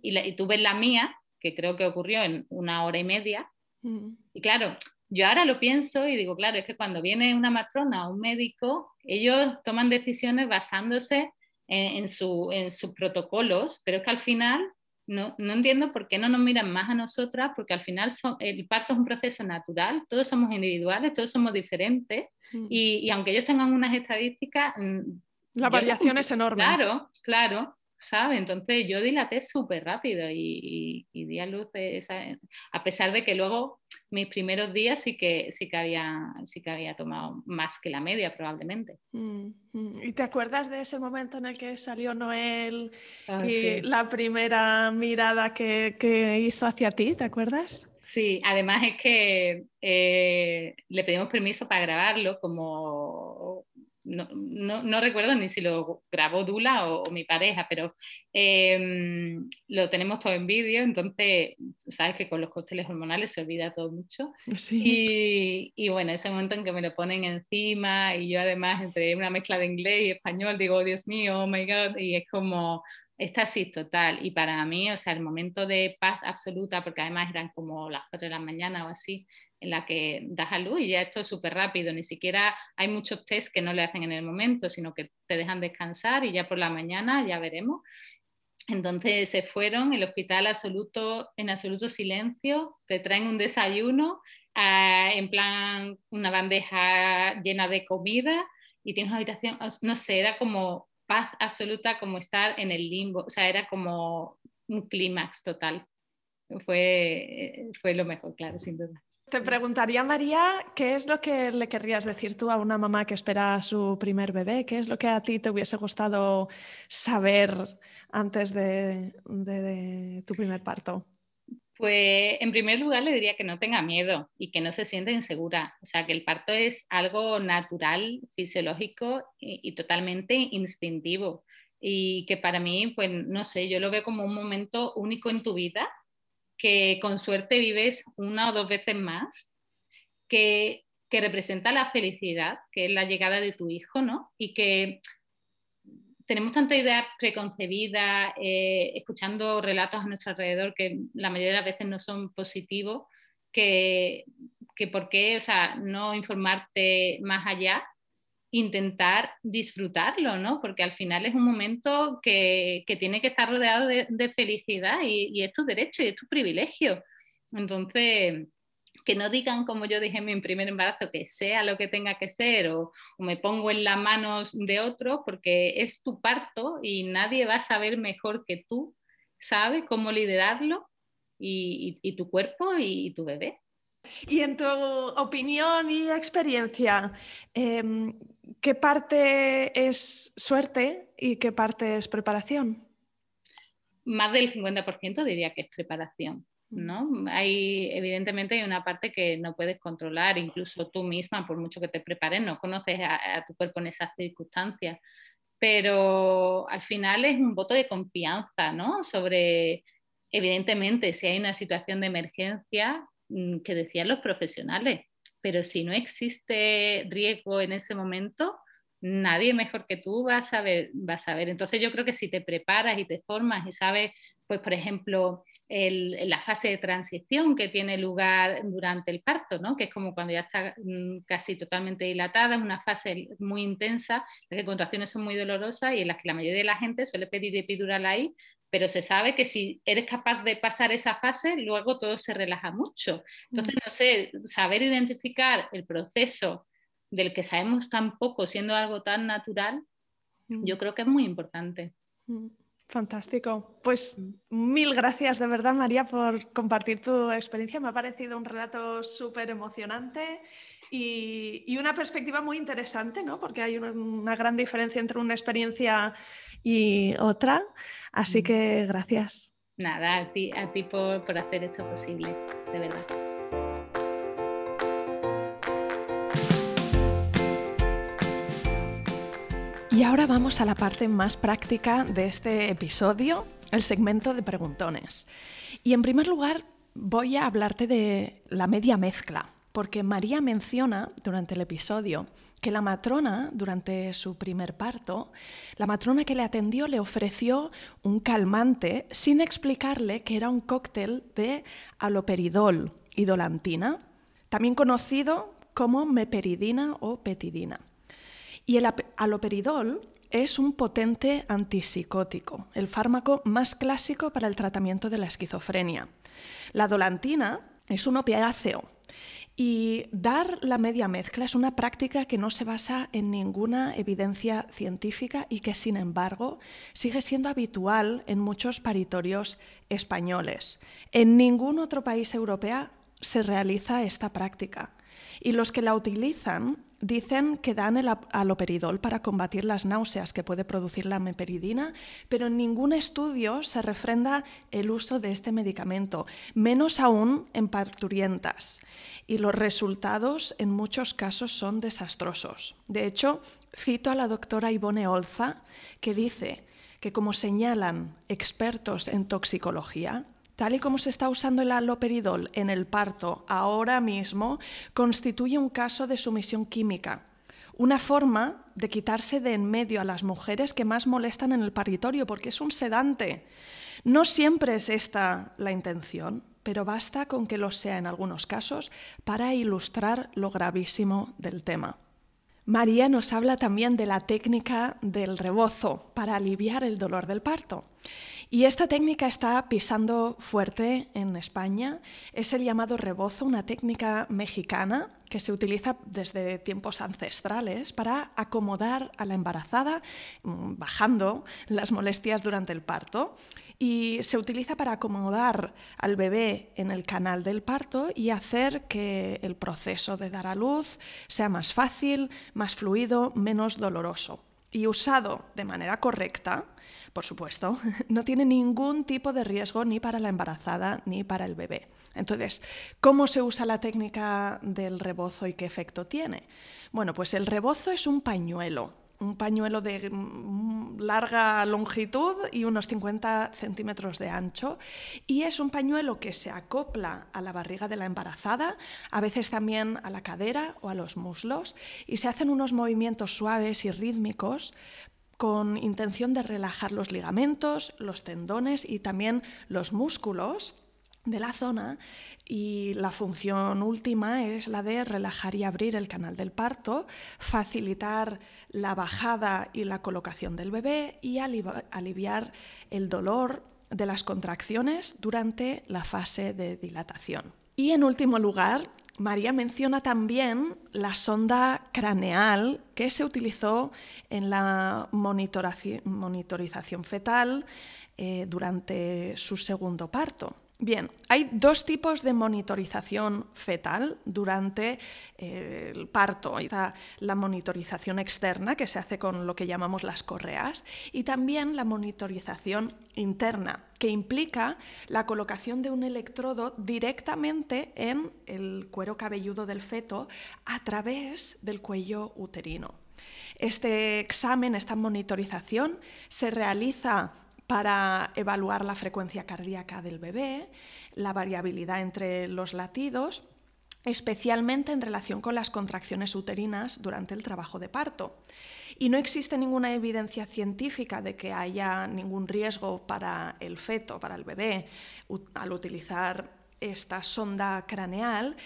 A: y, y tú ves la mía, que creo que ocurrió en una hora y media. Mm. Y claro, yo ahora lo pienso y digo, claro, es que cuando viene una matrona o un médico, ellos toman decisiones basándose en, su, en sus protocolos, pero es que al final no, no, entiendo por qué no nos miran más a nosotras, porque al final el parto es un proceso natural, todos somos individuales, todos somos diferentes, mm. y, y, aunque ellos tengan unas estadísticas... Mm,
B: La variación es enorme.
A: Claro, claro. ¿Sabe? Entonces yo dilaté súper rápido y, di a luz esa, a pesar de que luego mis primeros días sí que, sí que, había, sí que había tomado más que la media probablemente.
B: Mm, mm. ¿Y te acuerdas de ese momento en el que salió Noel ah, y la primera mirada que, que, hizo hacia ti? ¿Te acuerdas?
A: Sí, además es que eh, le pedimos permiso para grabarlo como no, recuerdo ni si lo grabó Dula o, mi pareja, pero em, lo tenemos todo en vídeo, entonces sabes que con los cócteles hormonales se olvida todo mucho. Y, y, bueno, ese momento en que me lo ponen encima y yo además entre una mezcla de inglés y español digo, oh, Dios mío, oh my God, y es como, así total. Y para mí, o sea, el momento de paz absoluta, porque además eran como las 4 de la mañana o así, en la que das a luz y ya esto es súper rápido, ni siquiera hay muchos test que no le hacen en el momento, sino que te dejan descansar y ya por la mañana ya veremos. Entonces se fueron, el hospital absoluto, en absoluto silencio, te traen un desayuno, ah, en plan una bandeja llena de comida y tienes una habitación, no sé, era como paz absoluta, como estar en el limbo, o sea, era como un clímax total. Fue, fue lo mejor, claro, sin duda.
B: Te preguntaría, María, ¿qué es lo que le querrías decir tú a una mamá que espera a su primer bebé? ¿Qué es lo que a ti te hubiese gustado saber antes de, tu primer parto?
A: Pues en primer lugar le diría que no tenga miedo y que no se sienta insegura. O sea, que el parto es algo natural, fisiológico y, totalmente instintivo. Y que para mí, pues no sé, yo lo veo como un momento único en tu vida que con suerte vives una o dos veces más, que, representa la felicidad, que es la llegada de tu hijo, ¿no? Y que tenemos tanta idea preconcebida, eh, escuchando relatos a nuestro alrededor que la mayoría de las veces no son positivos, que, que por qué, o sea, no informarte más allá intentar disfrutarlo, ¿no? Porque al final es un momento que, tiene que estar rodeado de, felicidad y, es tu derecho y es tu privilegio. Entonces, que no digan, como yo dije en mi primer embarazo, que sea lo que tenga que ser o, me pongo en las manos de otro, porque es tu parto y nadie va a saber mejor que tú, ¿sabes cómo liderarlo y, tu cuerpo y tu bebé.
B: Y en tu opinión y experiencia, em, ¿qué parte es suerte y qué parte es preparación?
A: Más del 50% diría que es preparación. ¿No? Hay, evidentemente hay una parte que no puedes controlar, incluso tú misma, por mucho que te prepares, no conoces a, tu cuerpo en esas circunstancias, pero al final es un voto de confianza, ¿no? Sobre, evidentemente, si hay una situación de emergencia, mm, que decían los profesionales, pero si no existe riesgo en ese momento, nadie mejor que tú va a saber, va a saber. Entonces yo creo que si te preparas y te formas y sabes, pues por ejemplo, la fase de transición que tiene lugar durante el parto, ¿no? que es como cuando ya está mm, casi totalmente dilatada, es una fase muy intensa, las contracciones son muy dolorosas y en las que la mayoría de la gente suele pedir epidural ahí, pero se sabe que si eres capaz de pasar esa fase, luego todo se relaja mucho. Entonces, no sé, saber identificar el proceso del que sabemos tan poco siendo algo tan natural, mm. yo creo que es muy importante.
B: Mm. Fantástico. Pues mil gracias de verdad, María, por compartir tu experiencia. Me ha parecido un relato súper emocionante y, una perspectiva muy interesante, ¿no? Porque hay una, gran diferencia entre una experiencia y otra. Así mm. que gracias.
A: Nada, a ti, a ti por, por hacer esto posible, de verdad.
B: Y ahora vamos a la parte más práctica de este episodio, el segmento de preguntones. Y en primer lugar voy a hablarte de la media mezcla, porque María menciona durante el episodio que la matrona, durante su primer parto, la matrona que le atendió le ofreció un calmante sin explicarle que era un cóctel de aloperidol y dolantina, también conocido como meperidina o petidina. Y el aloperidol es un potente antipsicótico, el fármaco más clásico para el tratamiento de la esquizofrenia. La dolantina es un opiáceo y dar la media mezcla es una práctica que no se basa en ninguna evidencia científica y que, sin embargo, sigue siendo habitual en muchos paritorios españoles. En ningún otro país europeo se realiza esta práctica. Y los que la utilizan Dicen que dan el aloperidol para combatir las náuseas que puede producir la meperidina, pero en ningún estudio se refrenda el uso de este medicamento, menos aún en parturientas. Y los resultados en muchos casos son desastrosos. De hecho, cito a la doctora Ivone Olza, que dice que como señalan expertos en toxicología, tal y como se está usando el aloperidol en el parto ahora mismo, constituye un caso de sumisión química, una forma de quitarse de en medio a las mujeres que más molestan en el paritorio, porque es un sedante. No siempre es esta la intención, pero basta con que lo sea en algunos casos para ilustrar lo gravísimo del tema. María nos habla también de la técnica del rebozo para aliviar el dolor del parto. Y esta técnica está pisando fuerte en España. Es el llamado rebozo, una técnica mexicana que se utiliza desde tiempos ancestrales para acomodar a la embarazada, mm, bajando las molestias durante el parto. Y se utiliza para acomodar al bebé en el canal del parto y hacer que el proceso de dar a luz sea más fácil, más fluido, menos doloroso. Y usado de manera correcta, por supuesto, no tiene ningún tipo de riesgo ni para la embarazada ni para el bebé. Entonces, ¿cómo se usa la técnica del rebozo y qué efecto tiene? Bueno, pues el rebozo es un pañuelo, un pañuelo de mm, larga longitud y unos 50 centímetros de ancho. Y es un pañuelo que se acopla a la barriga de la embarazada, a veces también a la cadera o a los muslos, y se hacen unos movimientos suaves y rítmicos con intención de relajar los ligamentos, los tendones y también los músculos de la zona y la función última es la de relajar y abrir el canal del parto, facilitar la bajada y la colocación del bebé y aliviar el dolor de las contracciones durante la fase de dilatación. Y en último lugar, María menciona también la sonda craneal que se utilizó en la monitorización fetal eh, durante su segundo parto. Bien, hay dos tipos de monitorización fetal durante eh, el parto. La monitorización externa, que se hace con lo que llamamos las correas, y también la monitorización interna, que implica la colocación de un electrodo directamente en el cuero cabelludo del feto a través del cuello uterino. Este examen, esta monitorización, se realiza para evaluar la frecuencia cardíaca del bebé, la variabilidad entre los latidos, especialmente en relación con las contracciones uterinas durante el trabajo de parto. Y no existe ninguna evidencia científica de que haya ningún riesgo para el feto, para el bebé, al utilizar esta sonda craneal,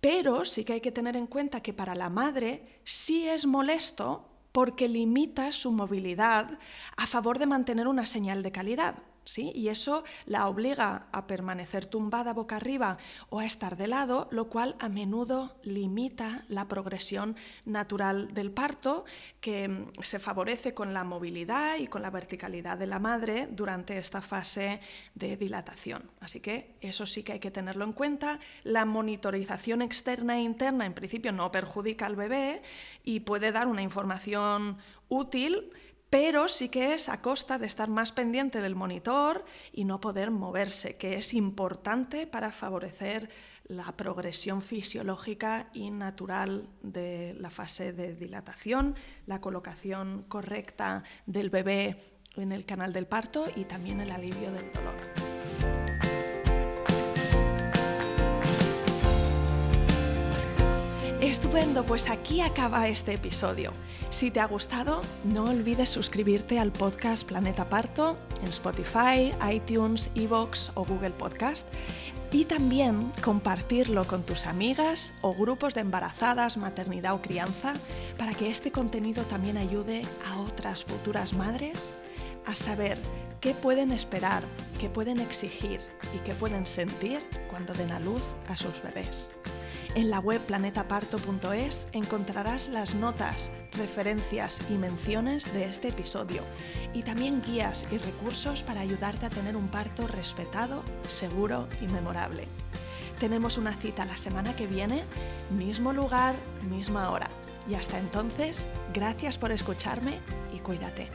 B: pero sí que hay que tener en cuenta que para la madre sí es molesto porque limita su movilidad a favor de mantener una señal de calidad. ¿Sí? Y eso la obliga a permanecer tumbada boca arriba o a estar de lado, lo cual a menudo limita la progresión natural del parto, que mm, se favorece con la movilidad y con la verticalidad de la madre durante esta fase de dilatación. Así que eso sí que hay que tenerlo en cuenta. La monitorización externa e interna en principio no perjudica al bebé y puede dar una información útil pero sí que es a costa de estar más pendiente del monitor y no poder moverse, que es importante para favorecer la progresión fisiológica y natural de la fase de dilatación, la colocación correcta del bebé en el canal del parto y también el alivio del dolor. Estupendo, pues aquí acaba este episodio. Si te ha gustado, no olvides suscribirte al podcast Planeta Parto en Spotify, iTunes, Evox o Google Podcast y también compartirlo con tus amigas o grupos de embarazadas, maternidad o crianza para que este contenido también ayude a otras futuras madres a saber qué pueden esperar, qué pueden exigir y qué pueden sentir cuando den a luz a sus bebés. En la web planetaparto.es encontrarás las notas, referencias y menciones de este episodio y también guías y recursos para ayudarte a tener un parto respetado, seguro y memorable. Tenemos una cita la semana que viene, mismo lugar, misma hora. Y hasta entonces, gracias por escucharme y cuídate.